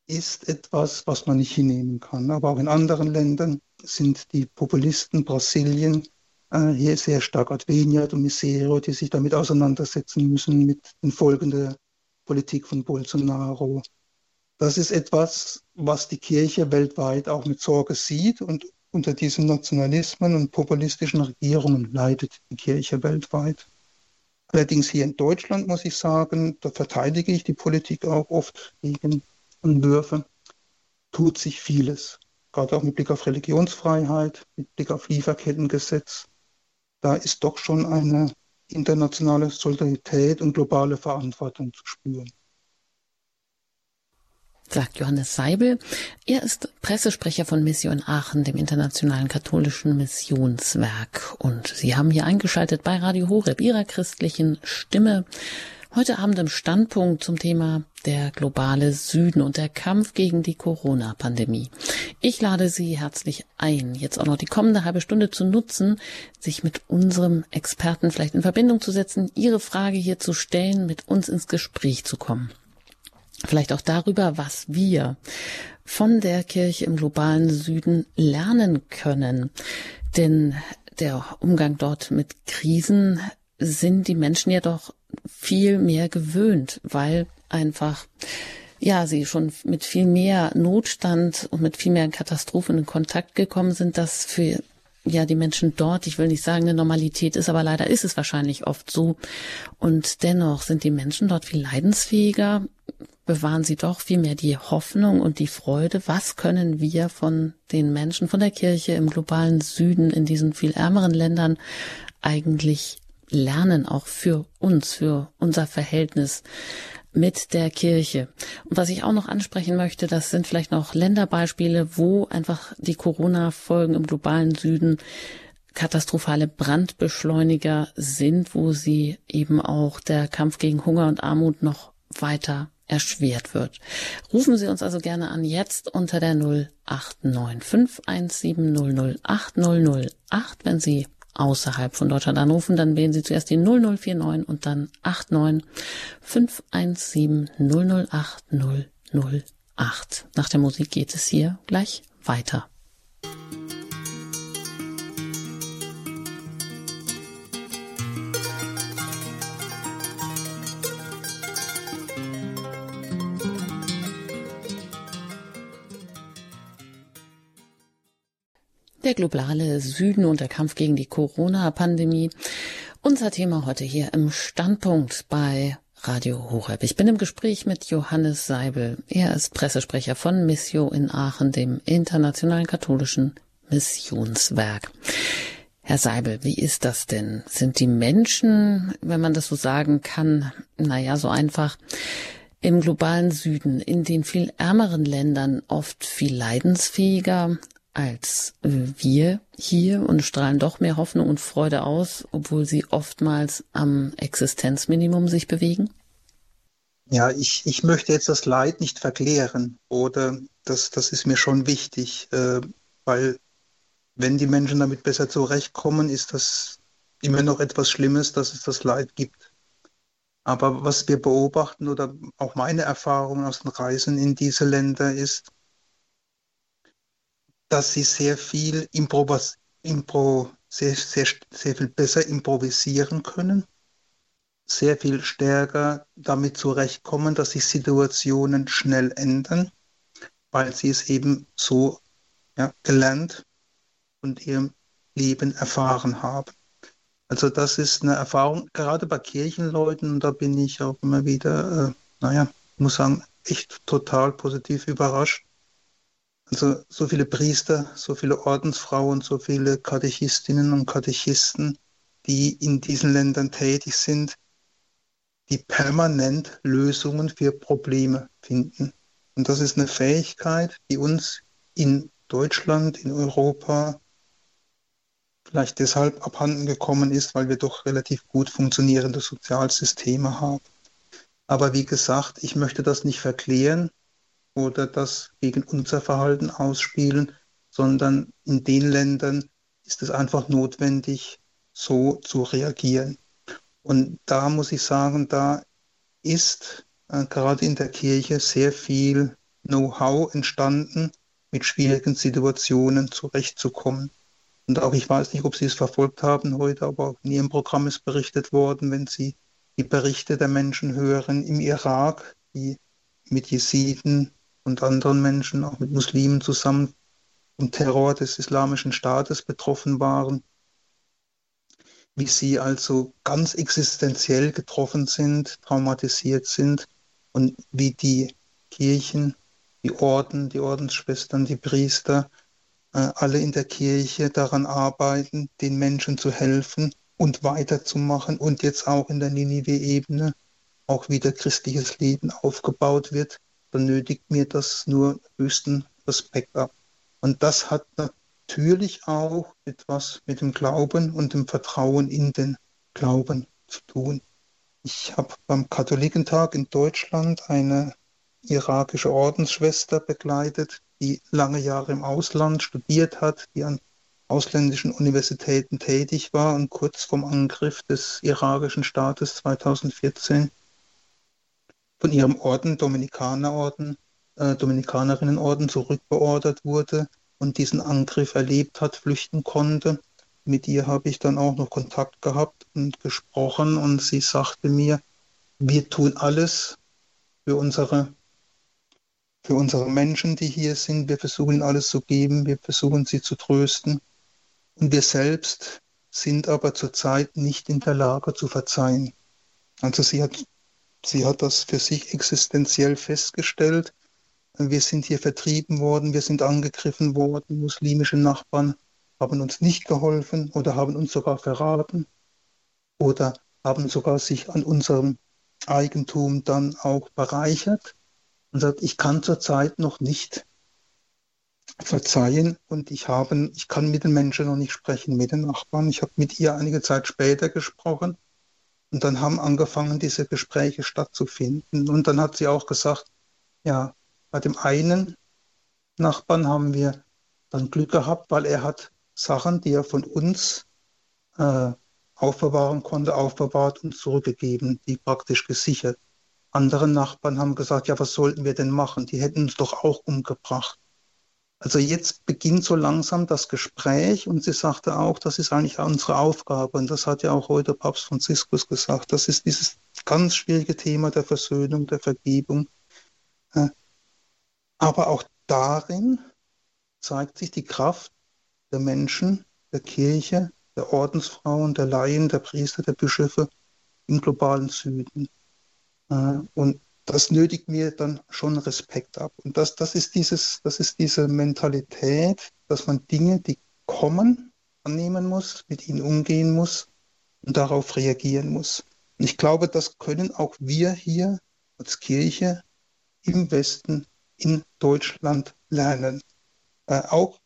ist etwas, was man nicht hinnehmen kann. Aber auch in anderen Ländern sind die Populisten Brasilien äh, hier sehr stark Adveniat und Misero, die sich damit auseinandersetzen müssen mit den Folgen der Politik von Bolsonaro. Das ist etwas, was die Kirche weltweit auch mit Sorge sieht und unter diesen Nationalismen und populistischen Regierungen leidet die Kirche weltweit. Allerdings hier in Deutschland muss ich sagen, da verteidige ich die Politik auch oft gegen Anwürfe, tut sich vieles gerade auch mit Blick auf Religionsfreiheit, mit Blick auf Lieferkettengesetz, da ist doch schon eine internationale Solidarität und globale Verantwortung zu spüren. Sagt Johannes Seibel. Er ist Pressesprecher von Mission Aachen, dem internationalen katholischen Missionswerk. Und Sie haben hier eingeschaltet bei Radio Horeb, Ihrer christlichen Stimme. Heute Abend im Standpunkt zum Thema der globale Süden und der Kampf gegen die Corona-Pandemie. Ich lade Sie herzlich ein, jetzt auch noch die kommende halbe Stunde zu nutzen, sich mit unserem Experten vielleicht in Verbindung zu setzen, Ihre Frage hier zu stellen, mit uns ins Gespräch zu kommen. Vielleicht auch darüber, was wir von der Kirche im globalen Süden lernen können. Denn der Umgang dort mit Krisen sind die Menschen ja doch viel mehr gewöhnt, weil einfach ja, sie schon mit viel mehr Notstand und mit viel mehr Katastrophen in Kontakt gekommen sind, dass für ja die Menschen dort, ich will nicht sagen eine Normalität ist, aber leider ist es wahrscheinlich oft so. Und dennoch sind die Menschen dort viel leidensfähiger, bewahren sie doch viel mehr die Hoffnung und die Freude. Was können wir von den Menschen, von der Kirche im globalen Süden, in diesen viel ärmeren Ländern eigentlich lernen, auch für uns, für unser Verhältnis mit der Kirche. Und was ich auch noch ansprechen möchte, das sind vielleicht noch Länderbeispiele, wo einfach die Corona-Folgen im globalen Süden katastrophale Brandbeschleuniger sind, wo sie eben auch der Kampf gegen Hunger und Armut noch weiter erschwert wird. Rufen Sie uns also gerne an jetzt unter der 0895 1700 8008, wenn Sie außerhalb von Deutschland anrufen, dann wählen Sie zuerst die 0049 und dann 89 517 008 008. Nach der Musik geht es hier gleich weiter. Der globale Süden und der Kampf gegen die Corona-Pandemie. Unser Thema heute hier im Standpunkt bei Radio Horeb. Ich bin im Gespräch mit Johannes Seibel. Er ist Pressesprecher von Missio in Aachen, dem internationalen katholischen Missionswerk. Herr Seibel, wie ist das denn? Sind die Menschen, wenn man das so sagen kann, naja, so einfach, im globalen Süden, in den viel ärmeren Ländern oft viel leidensfähiger als wir hier und strahlen doch mehr Hoffnung und Freude aus, obwohl sie oftmals am Existenzminimum sich bewegen? Ja, ich, ich möchte jetzt das Leid nicht verklären oder das, das ist mir schon wichtig, äh, weil wenn die Menschen damit besser zurechtkommen, ist das immer noch etwas Schlimmes, dass es das Leid gibt. Aber was wir beobachten oder auch meine Erfahrung aus den Reisen in diese Länder ist, dass sie sehr viel Improvas Impro sehr, sehr, sehr viel besser improvisieren können, sehr viel stärker damit zurechtkommen, dass sich Situationen schnell ändern, weil sie es eben so ja, gelernt und ihrem Leben erfahren haben. Also das ist eine Erfahrung, gerade bei Kirchenleuten, und da bin ich auch immer wieder, äh, naja, muss sagen, echt total positiv überrascht. Also so viele Priester, so viele Ordensfrauen, so viele Katechistinnen und Katechisten, die in diesen Ländern tätig sind, die permanent Lösungen für Probleme finden. Und das ist eine Fähigkeit, die uns in Deutschland, in Europa vielleicht deshalb abhanden gekommen ist, weil wir doch relativ gut funktionierende Sozialsysteme haben. Aber wie gesagt, ich möchte das nicht verklären oder das gegen unser Verhalten ausspielen, sondern in den Ländern ist es einfach notwendig, so zu reagieren. Und da muss ich sagen, da ist äh, gerade in der Kirche sehr viel Know-how entstanden, mit schwierigen Situationen zurechtzukommen. Und auch ich weiß nicht, ob Sie es verfolgt haben heute, aber auch in Ihrem Programm ist berichtet worden, wenn Sie die Berichte der Menschen hören im Irak, die mit Jesiden und anderen Menschen, auch mit Muslimen zusammen vom Terror des Islamischen Staates betroffen waren, wie sie also ganz existenziell getroffen sind, traumatisiert sind und wie die Kirchen, die Orden, die Ordensschwestern, die Priester äh, alle in der Kirche daran arbeiten, den Menschen zu helfen und weiterzumachen und jetzt auch in der Ninive-Ebene auch wieder christliches Leben aufgebaut wird, dann nötigt mir das nur höchsten Respekt ab. Und das hat natürlich auch etwas mit dem Glauben und dem Vertrauen in den Glauben zu tun. Ich habe beim Katholikentag in Deutschland eine irakische Ordensschwester begleitet, die lange Jahre im Ausland studiert hat, die an ausländischen Universitäten tätig war und kurz vom Angriff des irakischen Staates 2014 von ihrem Orden, Dominikanerorden, äh, Dominikanerinnenorden zurückbeordert wurde und diesen Angriff erlebt hat, flüchten konnte. Mit ihr habe ich dann auch noch Kontakt gehabt und gesprochen und sie sagte mir, wir tun alles für unsere für unsere Menschen, die hier sind. Wir versuchen alles zu geben, wir versuchen sie zu trösten. Und wir selbst sind aber zurzeit nicht in der Lage zu verzeihen. Also sie hat, sie hat das für sich existenziell festgestellt. Wir sind hier vertrieben worden, wir sind angegriffen worden, muslimische Nachbarn haben uns nicht geholfen oder haben uns sogar verraten oder haben sogar sich an unserem Eigentum dann auch bereichert und sagt, ich kann zurzeit noch nicht verzeihen und ich, habe, ich kann mit den Menschen noch nicht sprechen, mit den Nachbarn. Ich habe mit ihr einige Zeit später gesprochen und dann haben angefangen, diese Gespräche stattzufinden. Und dann hat sie auch gesagt, ja, bei dem einen Nachbarn haben wir dann Glück gehabt, weil er hat Sachen, die er von uns äh, aufbewahren konnte, aufbewahrt und zurückgegeben, die praktisch gesichert andere Nachbarn haben gesagt, ja, was sollten wir denn machen? Die hätten uns doch auch umgebracht. Also jetzt beginnt so langsam das Gespräch und sie sagte auch, das ist eigentlich unsere Aufgabe und das hat ja auch heute Papst Franziskus gesagt. Das ist dieses ganz schwierige Thema der Versöhnung, der Vergebung. Äh, aber auch darin zeigt sich die Kraft der Menschen, der Kirche, der Ordensfrauen, der Laien, der Priester, der Bischöfe im globalen Süden. Äh, und das nötigt mir dann schon Respekt ab. Und das, das, ist dieses, das ist diese Mentalität, dass man Dinge, die kommen, annehmen muss, mit ihnen umgehen muss und darauf reagieren muss. Und ich glaube, das können auch wir hier als Kirche im Westen in Deutschland lernen. Äh, auch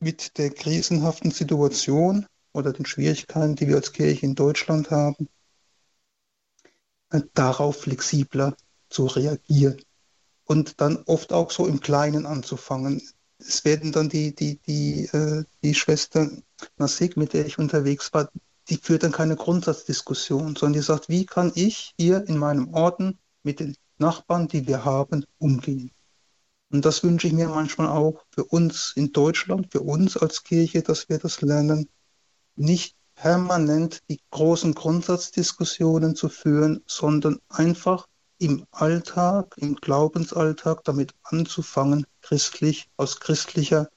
mit der krisenhaften Situation oder den Schwierigkeiten, die wir als Kirche in Deutschland haben, darauf flexibler zu reagieren und dann oft auch so im Kleinen anzufangen. Es werden dann die, die, die, äh, die Schwester Nasik, mit der ich unterwegs war, die führt dann keine Grundsatzdiskussion, sondern die sagt, wie kann ich hier in meinem Orden mit den Nachbarn, die wir haben, umgehen. Und das wünsche ich mir manchmal auch für uns in Deutschland, für uns als Kirche, dass wir das lernen, nicht permanent die großen Grundsatzdiskussionen zu führen, sondern einfach im Alltag, im Glaubensalltag damit anzufangen, christlich, aus christlicher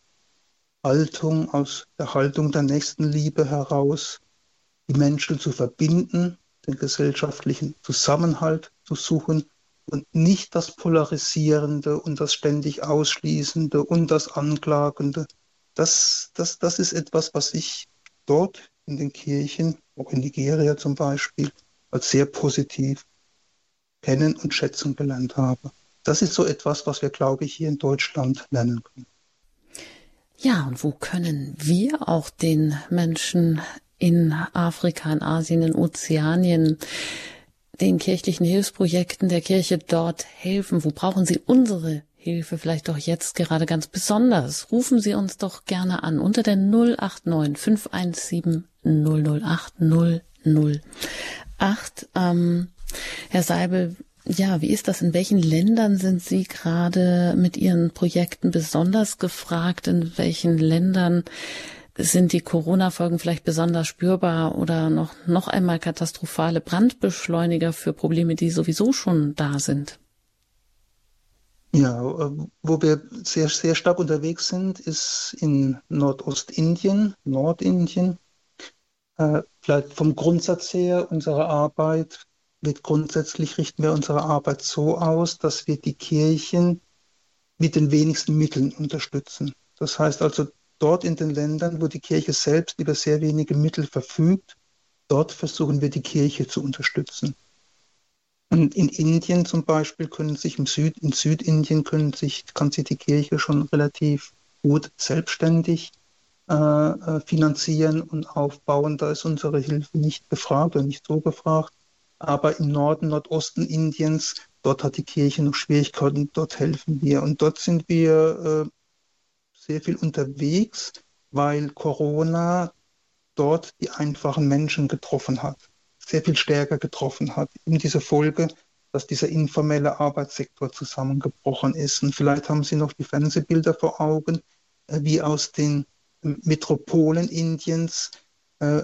Haltung, aus der Haltung der Nächstenliebe heraus, die Menschen zu verbinden, den gesellschaftlichen Zusammenhalt zu suchen und nicht das Polarisierende und das ständig Ausschließende und das Anklagende. Das, das, das ist etwas, was ich dort in den Kirchen, auch in Nigeria zum Beispiel, als sehr positiv kennen und schätzen gelernt habe. Das ist so etwas, was wir, glaube ich, hier in Deutschland lernen können. Ja, und wo können wir auch den Menschen in Afrika, in Asien, in Ozeanien, den kirchlichen Hilfsprojekten der Kirche dort helfen? Wo brauchen sie unsere Hilfe vielleicht doch jetzt gerade ganz besonders? Rufen Sie uns doch gerne an unter der 089 517 008 008. Ähm, Herr Seibel, ja, wie ist das? In welchen Ländern sind Sie gerade mit Ihren Projekten besonders gefragt? In welchen Ländern sind die Corona-Folgen vielleicht besonders spürbar oder noch, noch einmal katastrophale Brandbeschleuniger für Probleme, die sowieso schon da sind? Ja, äh, wo wir sehr, sehr stark unterwegs sind, ist in Nordostindien, Nordindien. Äh, vielleicht vom Grundsatz her unserer Arbeit wird grundsätzlich richten wir unsere Arbeit so aus, dass wir die Kirchen mit den wenigsten Mitteln unterstützen. Das heißt also, dort in den Ländern, wo die Kirche selbst über sehr wenige Mittel verfügt, dort versuchen wir die Kirche zu unterstützen. Und in Indien zum Beispiel können sich im Süd, in Südindien können sich, kann sich die Kirche schon relativ gut selbstständig äh, äh finanzieren und aufbauen. Da ist unsere Hilfe nicht gefragt oder nicht so gefragt. Aber im Norden, Nordosten Indiens, dort hat die Kirche noch Schwierigkeiten, dort helfen wir. Und dort sind wir äh, sehr viel unterwegs, weil Corona dort die einfachen Menschen getroffen hat, sehr viel stärker getroffen hat. In dieser Folge, dass dieser informelle Arbeitssektor zusammengebrochen ist. Und vielleicht haben Sie noch die Fernsehbilder vor Augen, äh, wie aus den Metropolen Indiens äh,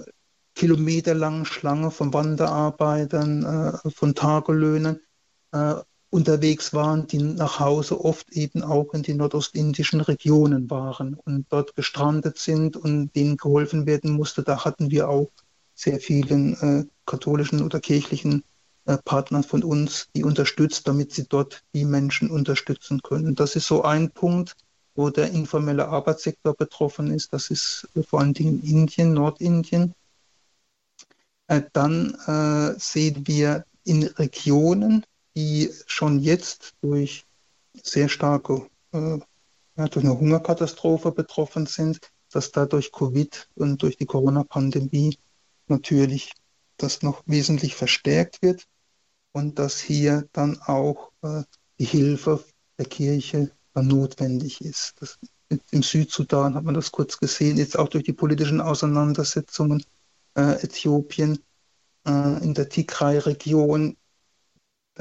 kilometerlangen Schlange von Wanderarbeitern, äh, von Tagelöhnern äh, unterwegs waren, die nach Hause oft eben auch in die nordostindischen Regionen waren und dort gestrandet sind und denen geholfen werden musste. Da hatten wir auch sehr vielen äh, katholischen oder kirchlichen äh, Partnern von uns, die unterstützt, damit sie dort die Menschen unterstützen können. Das ist so ein Punkt, wo der informelle Arbeitssektor betroffen ist. Das ist äh, vor allen Dingen Indien, Nordindien. Äh, dann äh, sehen wir in Regionen, die schon jetzt durch sehr starke, äh, durch eine Hungerkatastrophe betroffen sind, dass da durch Covid und durch die Corona-Pandemie natürlich das noch wesentlich verstärkt wird und dass hier dann auch äh, die Hilfe der Kirche notwendig ist. Das, Im Südsudan hat man das kurz gesehen, jetzt auch durch die politischen Auseinandersetzungen äh, Äthiopien äh, in der Tigray-Region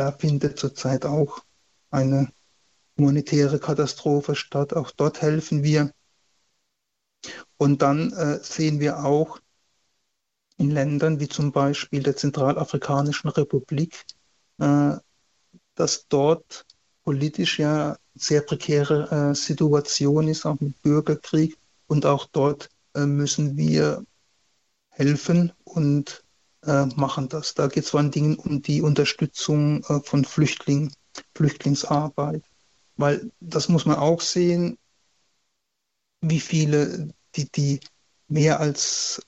da findet zurzeit auch eine humanitäre Katastrophe statt. Auch dort helfen wir. Und dann äh, sehen wir auch in Ländern wie zum Beispiel der Zentralafrikanischen Republik, äh, dass dort politisch ja sehr prekäre äh, Situation ist, auch mit Bürgerkrieg. Und auch dort äh, müssen wir helfen und äh, machen das. Da geht es vor allen Dingen um die Unterstützung äh, von Flüchtlingen, Flüchtlingsarbeit. Weil das muss man auch sehen, wie viele, die, die mehr als,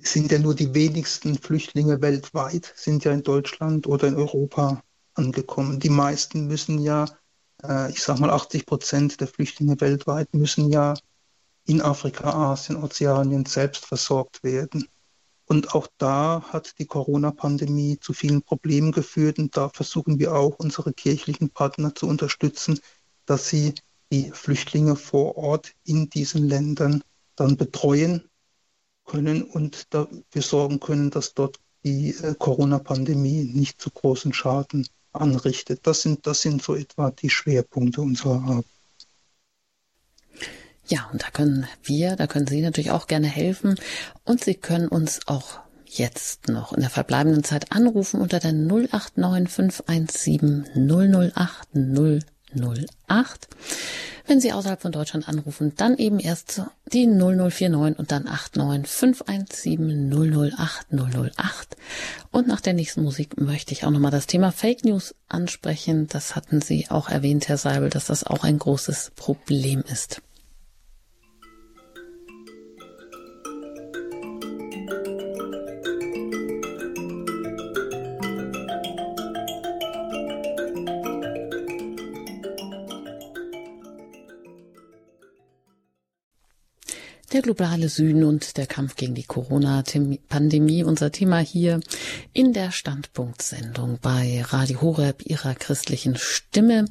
sind ja nur die wenigsten Flüchtlinge weltweit, sind ja in Deutschland oder in Europa angekommen. Die meisten müssen ja, äh, ich sage mal 80 Prozent der Flüchtlinge weltweit müssen ja in Afrika, Asien, Ozeanien selbst versorgt werden. Und auch da hat die Corona-Pandemie zu vielen Problemen geführt. Und da versuchen wir auch, unsere kirchlichen Partner zu unterstützen, dass sie die Flüchtlinge vor Ort in diesen Ländern dann betreuen können und dafür sorgen können, dass dort die äh, Corona-Pandemie nicht zu großen Schaden anrichtet. Das sind, das sind so etwa die Schwerpunkte unserer Arbeit. Ja, und da können wir, da können Sie natürlich auch gerne helfen und Sie können uns auch jetzt noch in der verbleibenden Zeit anrufen unter der 089 517 008 008. Wenn Sie außerhalb von Deutschland anrufen, dann eben erst die 0049 und dann 89 517 008 008. Und nach der nächsten Musik möchte ich auch nochmal das Thema Fake News ansprechen. Das hatten Sie auch erwähnt, Herr Seibel, dass das auch ein großes Problem ist. Der globale Süden und der Kampf gegen die Corona-Pandemie, unser Thema hier in der Standpunktsendung bei Radio Horeb, ihrer christlichen Stimme.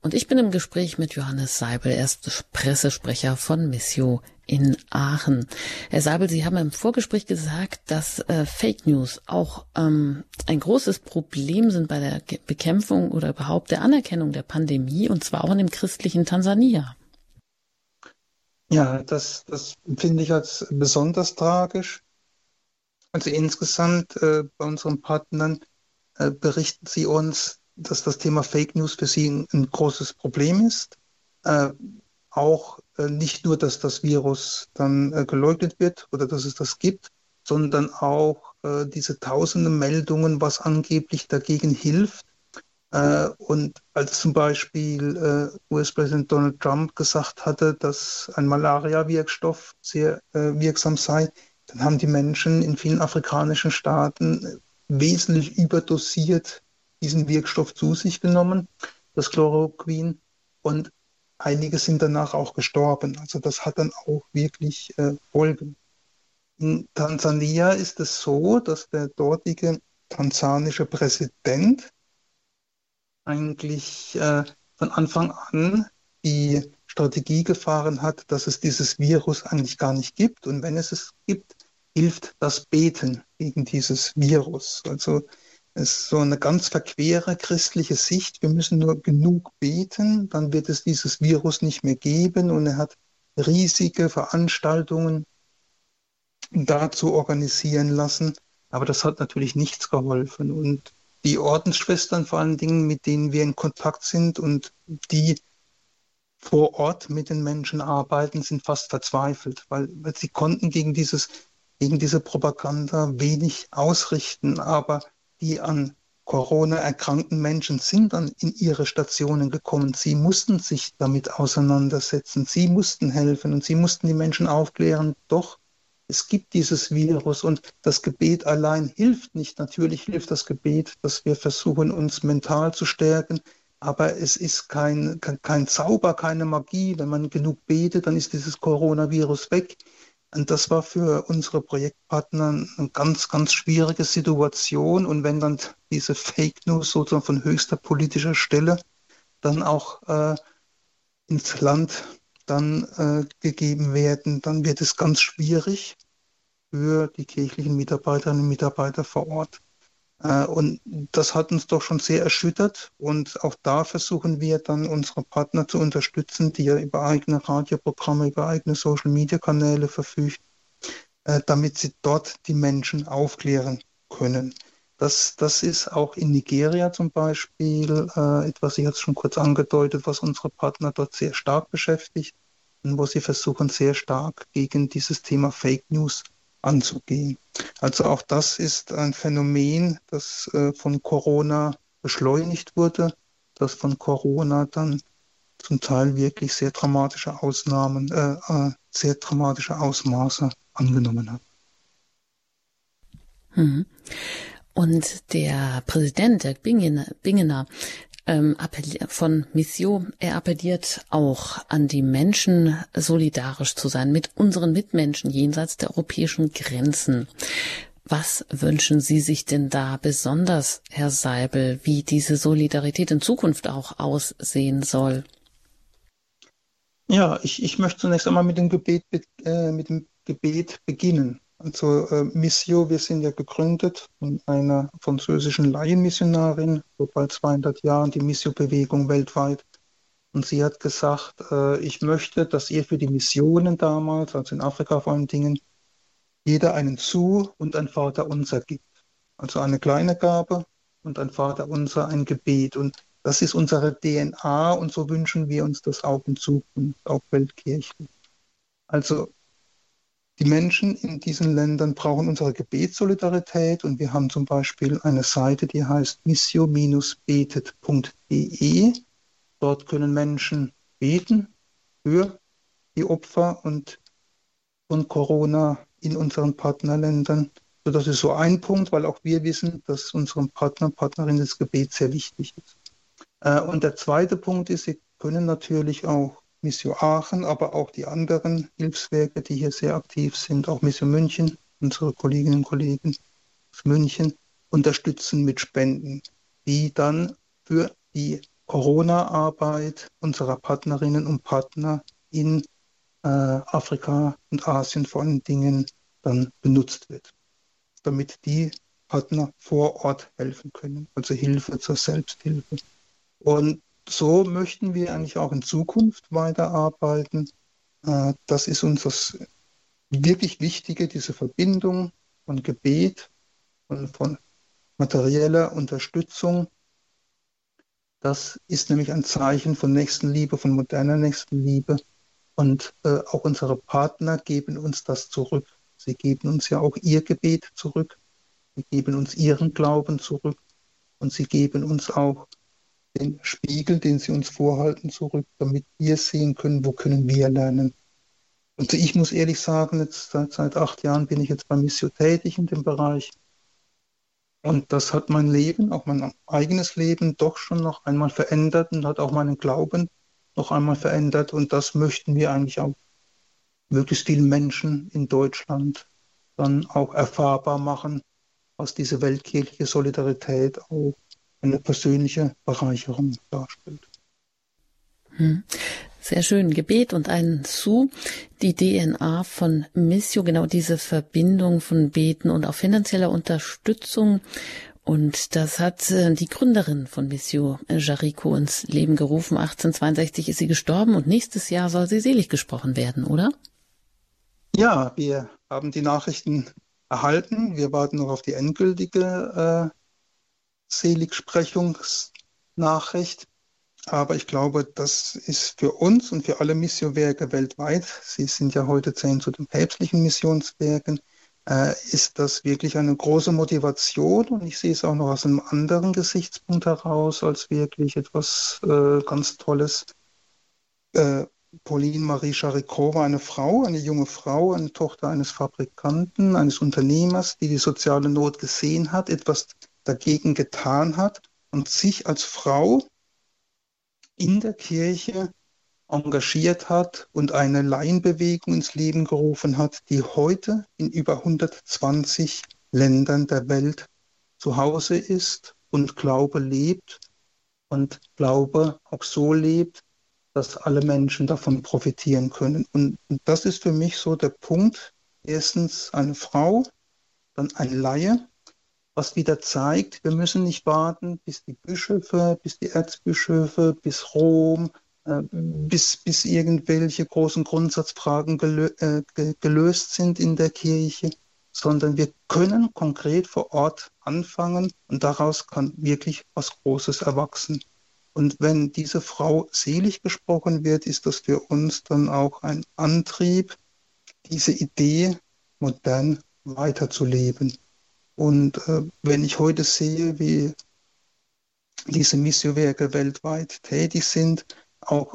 Und ich bin im Gespräch mit Johannes Seibel, er ist Pressesprecher von Missio in Aachen. Herr Seibel, Sie haben im Vorgespräch gesagt, dass äh, Fake News auch ähm, ein großes Problem sind bei der Bekämpfung oder überhaupt der Anerkennung der Pandemie, und zwar auch in dem christlichen Tansania. Ja, das, das finde ich als besonders tragisch. Also insgesamt äh, bei unseren Partnern äh, berichten sie uns, dass das Thema Fake News für sie ein, ein großes Problem ist. Äh, auch äh, nicht nur, dass das Virus dann äh, geleugnet wird oder dass es das gibt, sondern auch äh, diese tausenden Meldungen, was angeblich dagegen hilft und als zum Beispiel äh, US-Präsident Donald Trump gesagt hatte, dass ein Malaria-Wirkstoff sehr äh, wirksam sei, dann haben die Menschen in vielen afrikanischen Staaten wesentlich überdosiert diesen Wirkstoff zu sich genommen, das Chloroquin, und einige sind danach auch gestorben. Also das hat dann auch wirklich äh, Folgen. In Tansania ist es so, dass der dortige tansanische Präsident eigentlich äh, von Anfang an die Strategie gefahren hat, dass es dieses Virus eigentlich gar nicht gibt. Und wenn es es gibt, hilft das Beten gegen dieses Virus. Also es ist so eine ganz verquere christliche Sicht. Wir müssen nur genug beten, dann wird es dieses Virus nicht mehr geben. Und er hat riesige Veranstaltungen dazu organisieren lassen. Aber das hat natürlich nichts geholfen. Und die Ordensschwestern vor allen Dingen, mit denen wir in Kontakt sind und die vor Ort mit den Menschen arbeiten, sind fast verzweifelt, weil, sie konnten gegen dieses, gegen diese Propaganda wenig ausrichten, aber die an Corona erkrankten Menschen sind dann in ihre Stationen gekommen. Sie mussten sich damit auseinandersetzen. Sie mussten helfen und sie mussten die Menschen aufklären. Doch es gibt dieses Virus und das Gebet allein hilft nicht. Natürlich hilft das Gebet, dass wir versuchen, uns mental zu stärken, aber es ist kein, kein, kein Zauber, keine Magie. Wenn man genug betet, dann ist dieses Coronavirus weg. Und das war für unsere Projektpartner eine ganz, ganz schwierige Situation. Und wenn dann diese Fake News sozusagen von höchster politischer Stelle dann auch äh, ins Land dann äh, gegeben werden, dann wird es ganz schwierig für die kirchlichen Mitarbeiterinnen und Mitarbeiter vor Ort. Äh, und das hat uns doch schon sehr erschüttert. Und auch da versuchen wir dann unsere Partner zu unterstützen, die ja über eigene Radioprogramme, über eigene Social-Media-Kanäle verfügen, äh, damit sie dort die Menschen aufklären können. Das, das ist auch in Nigeria zum Beispiel äh, etwas, ich hatte es schon kurz angedeutet, was unsere Partner dort sehr stark beschäftigt und wo sie versuchen, sehr stark gegen dieses Thema Fake News anzugehen. Also auch das ist ein Phänomen, das äh, von Corona beschleunigt wurde, das von Corona dann zum Teil wirklich sehr dramatische Ausnahmen, äh, äh, sehr dramatische Ausmaße angenommen hat. Mhm. Und der Präsident, der Bingener, ähm, von Missio, er appelliert auch an die Menschen, solidarisch zu sein mit unseren Mitmenschen jenseits der europäischen Grenzen. Was wünschen Sie sich denn da besonders, Herr Seibel, wie diese Solidarität in Zukunft auch aussehen soll? Ja, ich, ich möchte zunächst einmal mit dem Gebet, äh, mit dem Gebet beginnen. Also äh, Missio, wir sind ja gegründet von einer französischen Laienmissionarin vor bald 200 Jahren, die Missio-Bewegung weltweit. Und sie hat gesagt, äh, ich möchte, dass ihr für die Missionen damals, also in Afrika vor allen Dingen, jeder einen Zu- und ein Vaterunser gibt. Also eine kleine Gabe und ein Vaterunser, ein Gebet. Und das ist unsere DNA und so wünschen wir uns das auch in Zukunft, auch weltkirchlich. Also die Menschen in diesen Ländern brauchen unsere Gebetssolidarität und wir haben zum Beispiel eine Seite, die heißt missio-betet.de. Dort können Menschen beten für die Opfer und von Corona in unseren Partnerländern. So, das ist so ein Punkt, weil auch wir wissen, dass unserem Partner, Partnerin das Gebet sehr wichtig ist. Äh, und der zweite Punkt ist, sie können natürlich auch Mission Aachen, aber auch die anderen Hilfswerke, die hier sehr aktiv sind, auch Mission München, unsere Kolleginnen und Kollegen aus München, unterstützen mit Spenden, die dann für die Corona-Arbeit unserer Partnerinnen und Partner in äh, Afrika und Asien vor allen Dingen dann benutzt wird, damit die Partner vor Ort helfen können, also Hilfe zur Selbsthilfe. Und so möchten wir eigentlich auch in Zukunft weiterarbeiten. Äh, das ist uns das wirklich Wichtige, diese Verbindung von Gebet und von materieller Unterstützung. Das ist nämlich ein Zeichen von Nächstenliebe, von moderner Nächstenliebe. Und äh, auch unsere Partner geben uns das zurück. Sie geben uns ja auch ihr Gebet zurück. Sie geben uns ihren Glauben zurück. Und sie geben uns auch den Spiegel, den sie uns vorhalten, zurück, damit wir sehen können, wo können wir lernen. Und ich muss ehrlich sagen, jetzt seit, seit acht Jahren bin ich jetzt bei Missio tätig in dem Bereich. Und das hat mein Leben, auch mein eigenes Leben, doch schon noch einmal verändert und hat auch meinen Glauben noch einmal verändert. Und das möchten wir eigentlich auch möglichst vielen Menschen in Deutschland dann auch erfahrbar machen, was diese weltkirchliche Solidarität auch eine persönliche Bereicherung darstellt. Hm. Sehr schön. Gebet und ein Zu, die DNA von Missio, genau diese Verbindung von Beten und auch finanzieller Unterstützung. Und das hat äh, die Gründerin von Missio, Jariko, ins Leben gerufen. 1862 ist sie gestorben und nächstes Jahr soll sie selig gesprochen werden, oder? Ja, wir haben die Nachrichten erhalten. Wir warten noch auf die endgültige äh, Seligsprechungsnachricht. Aber ich glaube, das ist für uns und für alle Missionwerke weltweit, Sie sind ja heute zehn zu den päpstlichen Missionswerken, äh, ist das wirklich eine große Motivation und ich sehe es auch noch aus einem anderen Gesichtspunkt heraus als wirklich etwas äh, ganz Tolles. Äh, Pauline Marie Charikova, eine Frau, eine junge Frau, eine Tochter eines Fabrikanten, eines Unternehmers, die die soziale Not gesehen hat, etwas dagegen getan hat und sich als Frau in der Kirche engagiert hat und eine Laienbewegung ins Leben gerufen hat, die heute in über 120 Ländern der Welt zu Hause ist und Glaube lebt und Glaube auch so lebt, dass alle Menschen davon profitieren können. Und, das ist für mich so der Punkt. Erstens eine Frau, dann ein Laie, was wieder zeigt, wir müssen nicht warten, bis die Bischöfe, bis die Erzbischöfe, bis Rom, äh, bis, bis irgendwelche großen Grundsatzfragen gelö äh, gelöst sind in der Kirche, sondern wir können konkret vor Ort anfangen und daraus kann wirklich was Großes erwachsen. Und wenn diese Frau selig gesprochen wird, ist das für uns dann auch ein Antrieb, diese Idee modern weiterzuleben. Und äh, wenn ich heute sehe, wie diese Missiowerke weltweit tätig sind, auch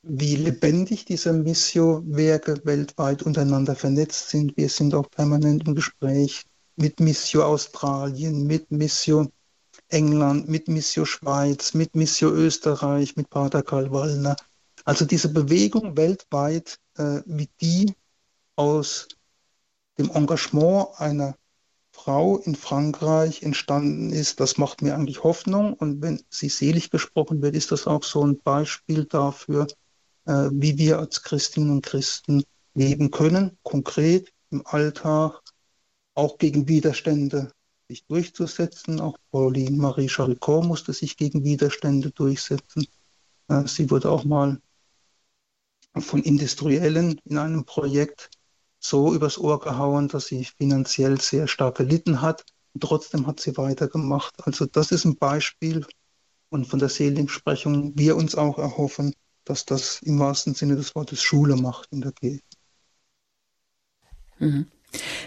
wie lebendig diese Missio-Werke weltweit untereinander vernetzt sind. Wir sind auch permanent im Gespräch mit Missio Australien, mit Missio England, mit Missio Schweiz, mit Missio Österreich, mit Pater Karl Wallner. Also diese Bewegung weltweit, äh, wie die aus dem Engagement einer Frau in Frankreich entstanden ist, das macht mir eigentlich Hoffnung. Und wenn sie selig gesprochen wird, ist das auch so ein Beispiel dafür, äh, wie wir als Christinnen und Christen leben können, konkret im Alltag, auch gegen Widerstände sich durchzusetzen. Auch Pauline Marie Charicot musste sich gegen Widerstände durchsetzen. Äh, sie wurde auch mal von Industriellen in einem Projekt so übers Ohr gehauen, dass sie finanziell sehr stark gelitten hat. Trotzdem hat sie weitergemacht. Also das ist ein Beispiel und von der Seligsprechung wir uns auch erhoffen, dass das im wahrsten Sinne des Wortes Schule macht in der Kirche. Mhm.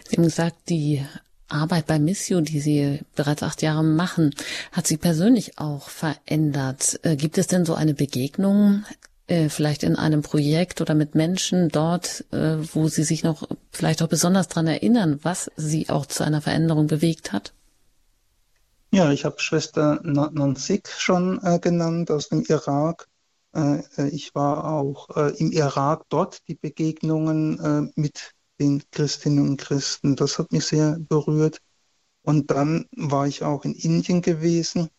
Sie haben gesagt, die Arbeit bei Missio, die Sie bereits acht Jahre machen, hat Sie persönlich auch verändert. Äh, gibt es denn so eine Begegnung, äh, vielleicht in einem Projekt oder mit Menschen dort, äh, wo Sie sich noch vielleicht auch besonders daran erinnern, was Sie auch zu einer Veränderung bewegt hat? Ja, ich habe Schwester Nansik schon genannt aus dem Irak. Äh, äh, ich war auch äh, im Irak dort, die Begegnungen mit den Christinnen und Christen, das hat mich sehr berührt. Und dann war ich auch in Indien gewesen,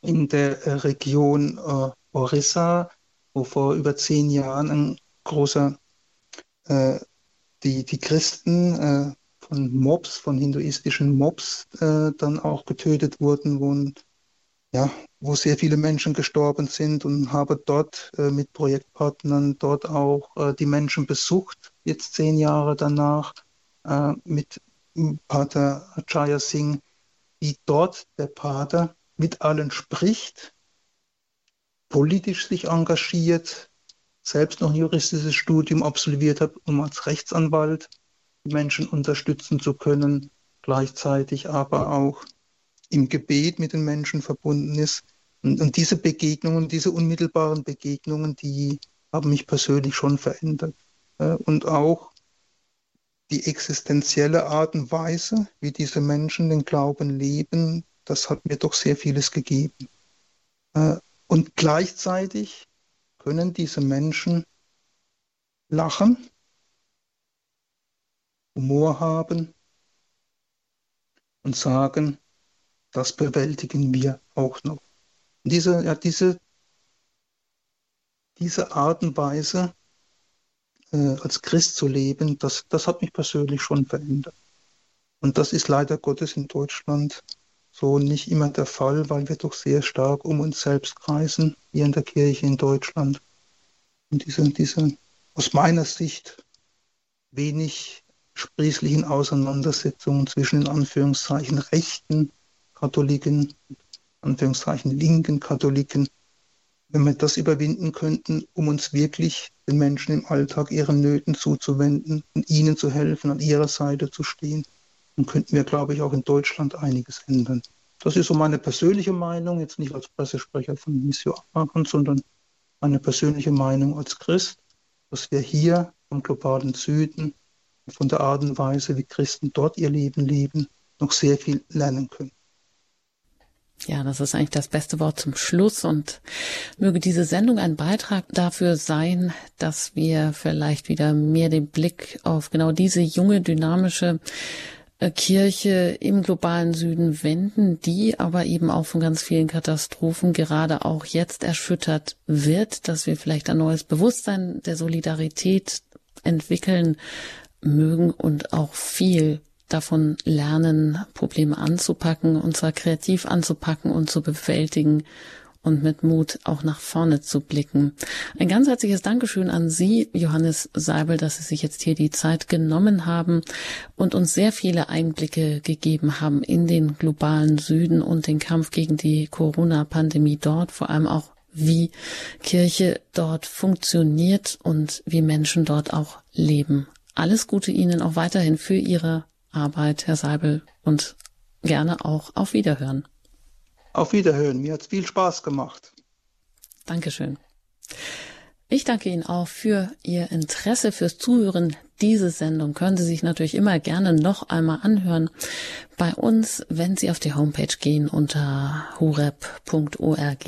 in der Region Orissa, wo vor über zehn Jahren ein großer, die, die Christen von Mobs, von hinduistischen Mobs dann auch getötet wurden, wo ja, wo sehr viele Menschen gestorben sind und habe dort äh, mit Projektpartnern dort auch äh, die Menschen besucht, jetzt zehn Jahre danach, äh, mit Pater Chaya Singh, wie dort der Pater mit allen spricht, politisch sich engagiert, selbst noch ein juristisches Studium absolviert hat, um als Rechtsanwalt Menschen unterstützen zu können, gleichzeitig aber auch im Gebet mit den Menschen verbunden ist. Und, und diese Begegnungen, diese unmittelbaren Begegnungen, die haben mich persönlich schon verändert. Und auch die existenzielle Art und Weise, wie diese Menschen den Glauben leben, das hat mir doch sehr vieles gegeben. Und gleichzeitig können diese Menschen lachen, Humor haben und sagen, das bewältigen wir auch noch. Und diese, ja, diese, diese Art und Weise, äh, als Christ zu leben, das, das hat mich persönlich schon verändert. Und das ist leider Gottes in Deutschland so nicht immer der Fall, weil wir doch sehr stark um uns selbst kreisen, hier in der Kirche in Deutschland. Und diese, diese aus meiner Sicht wenig sprießlichen Auseinandersetzungen zwischen in Anführungszeichen Rechten Katholiken, Anführungszeichen linken Katholiken, wenn wir das überwinden könnten, um uns wirklich den Menschen im Alltag ihren Nöten zuzuwenden und ihnen zu helfen, an ihrer Seite zu stehen, dann könnten wir, glaube ich, auch in Deutschland einiges ändern. Das ist so meine persönliche Meinung, jetzt nicht als Pressesprecher von Missio Abraham, sondern meine persönliche Meinung als Christ, dass wir hier vom globalen Süden, von der Art und Weise, wie Christen dort ihr Leben leben, noch sehr viel lernen können. Ja, das ist eigentlich das beste Wort zum Schluss und möge diese Sendung ein Beitrag dafür sein, dass wir vielleicht wieder mehr den Blick auf genau diese junge, dynamische Kirche im globalen Süden wenden, die aber eben auch von ganz vielen Katastrophen gerade auch jetzt erschüttert wird, dass wir vielleicht ein neues Bewusstsein der Solidarität entwickeln mögen und auch viel davon lernen, Probleme anzupacken und zwar kreativ anzupacken und zu bewältigen und mit Mut auch nach vorne zu blicken. Ein ganz herzliches Dankeschön an Sie, Johannes Seibel, dass Sie sich jetzt hier die Zeit genommen haben und uns sehr viele Einblicke gegeben haben in den globalen Süden und den Kampf gegen die Corona-Pandemie dort, vor allem auch wie Kirche dort funktioniert und wie Menschen dort auch leben. alles Gute Ihnen auch weiterhin für Ihre Arbeit, Herr Seibel, und gerne auch auf Wiederhören. Auf Wiederhören. Mir hat es viel Spaß gemacht. Dankeschön. Ich danke Ihnen auch für Ihr Interesse, fürs Zuhören. Diese Sendung können Sie sich natürlich immer gerne noch einmal anhören. Bei uns, wenn Sie auf die Homepage gehen unter hurep.org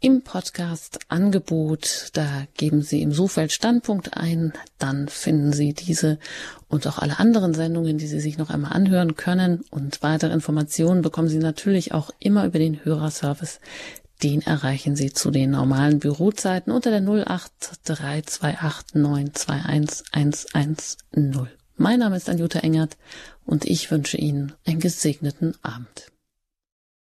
im Podcast Angebot, da geben Sie im Suchfeld Standpunkt ein, dann finden Sie diese und auch alle anderen Sendungen, die Sie sich noch einmal anhören können und weitere Informationen bekommen Sie natürlich auch immer über den Hörerservice den erreichen Sie zu den normalen Bürozeiten unter der 08328921110. Mein Name ist Anjuta Engert und ich wünsche Ihnen einen gesegneten Abend.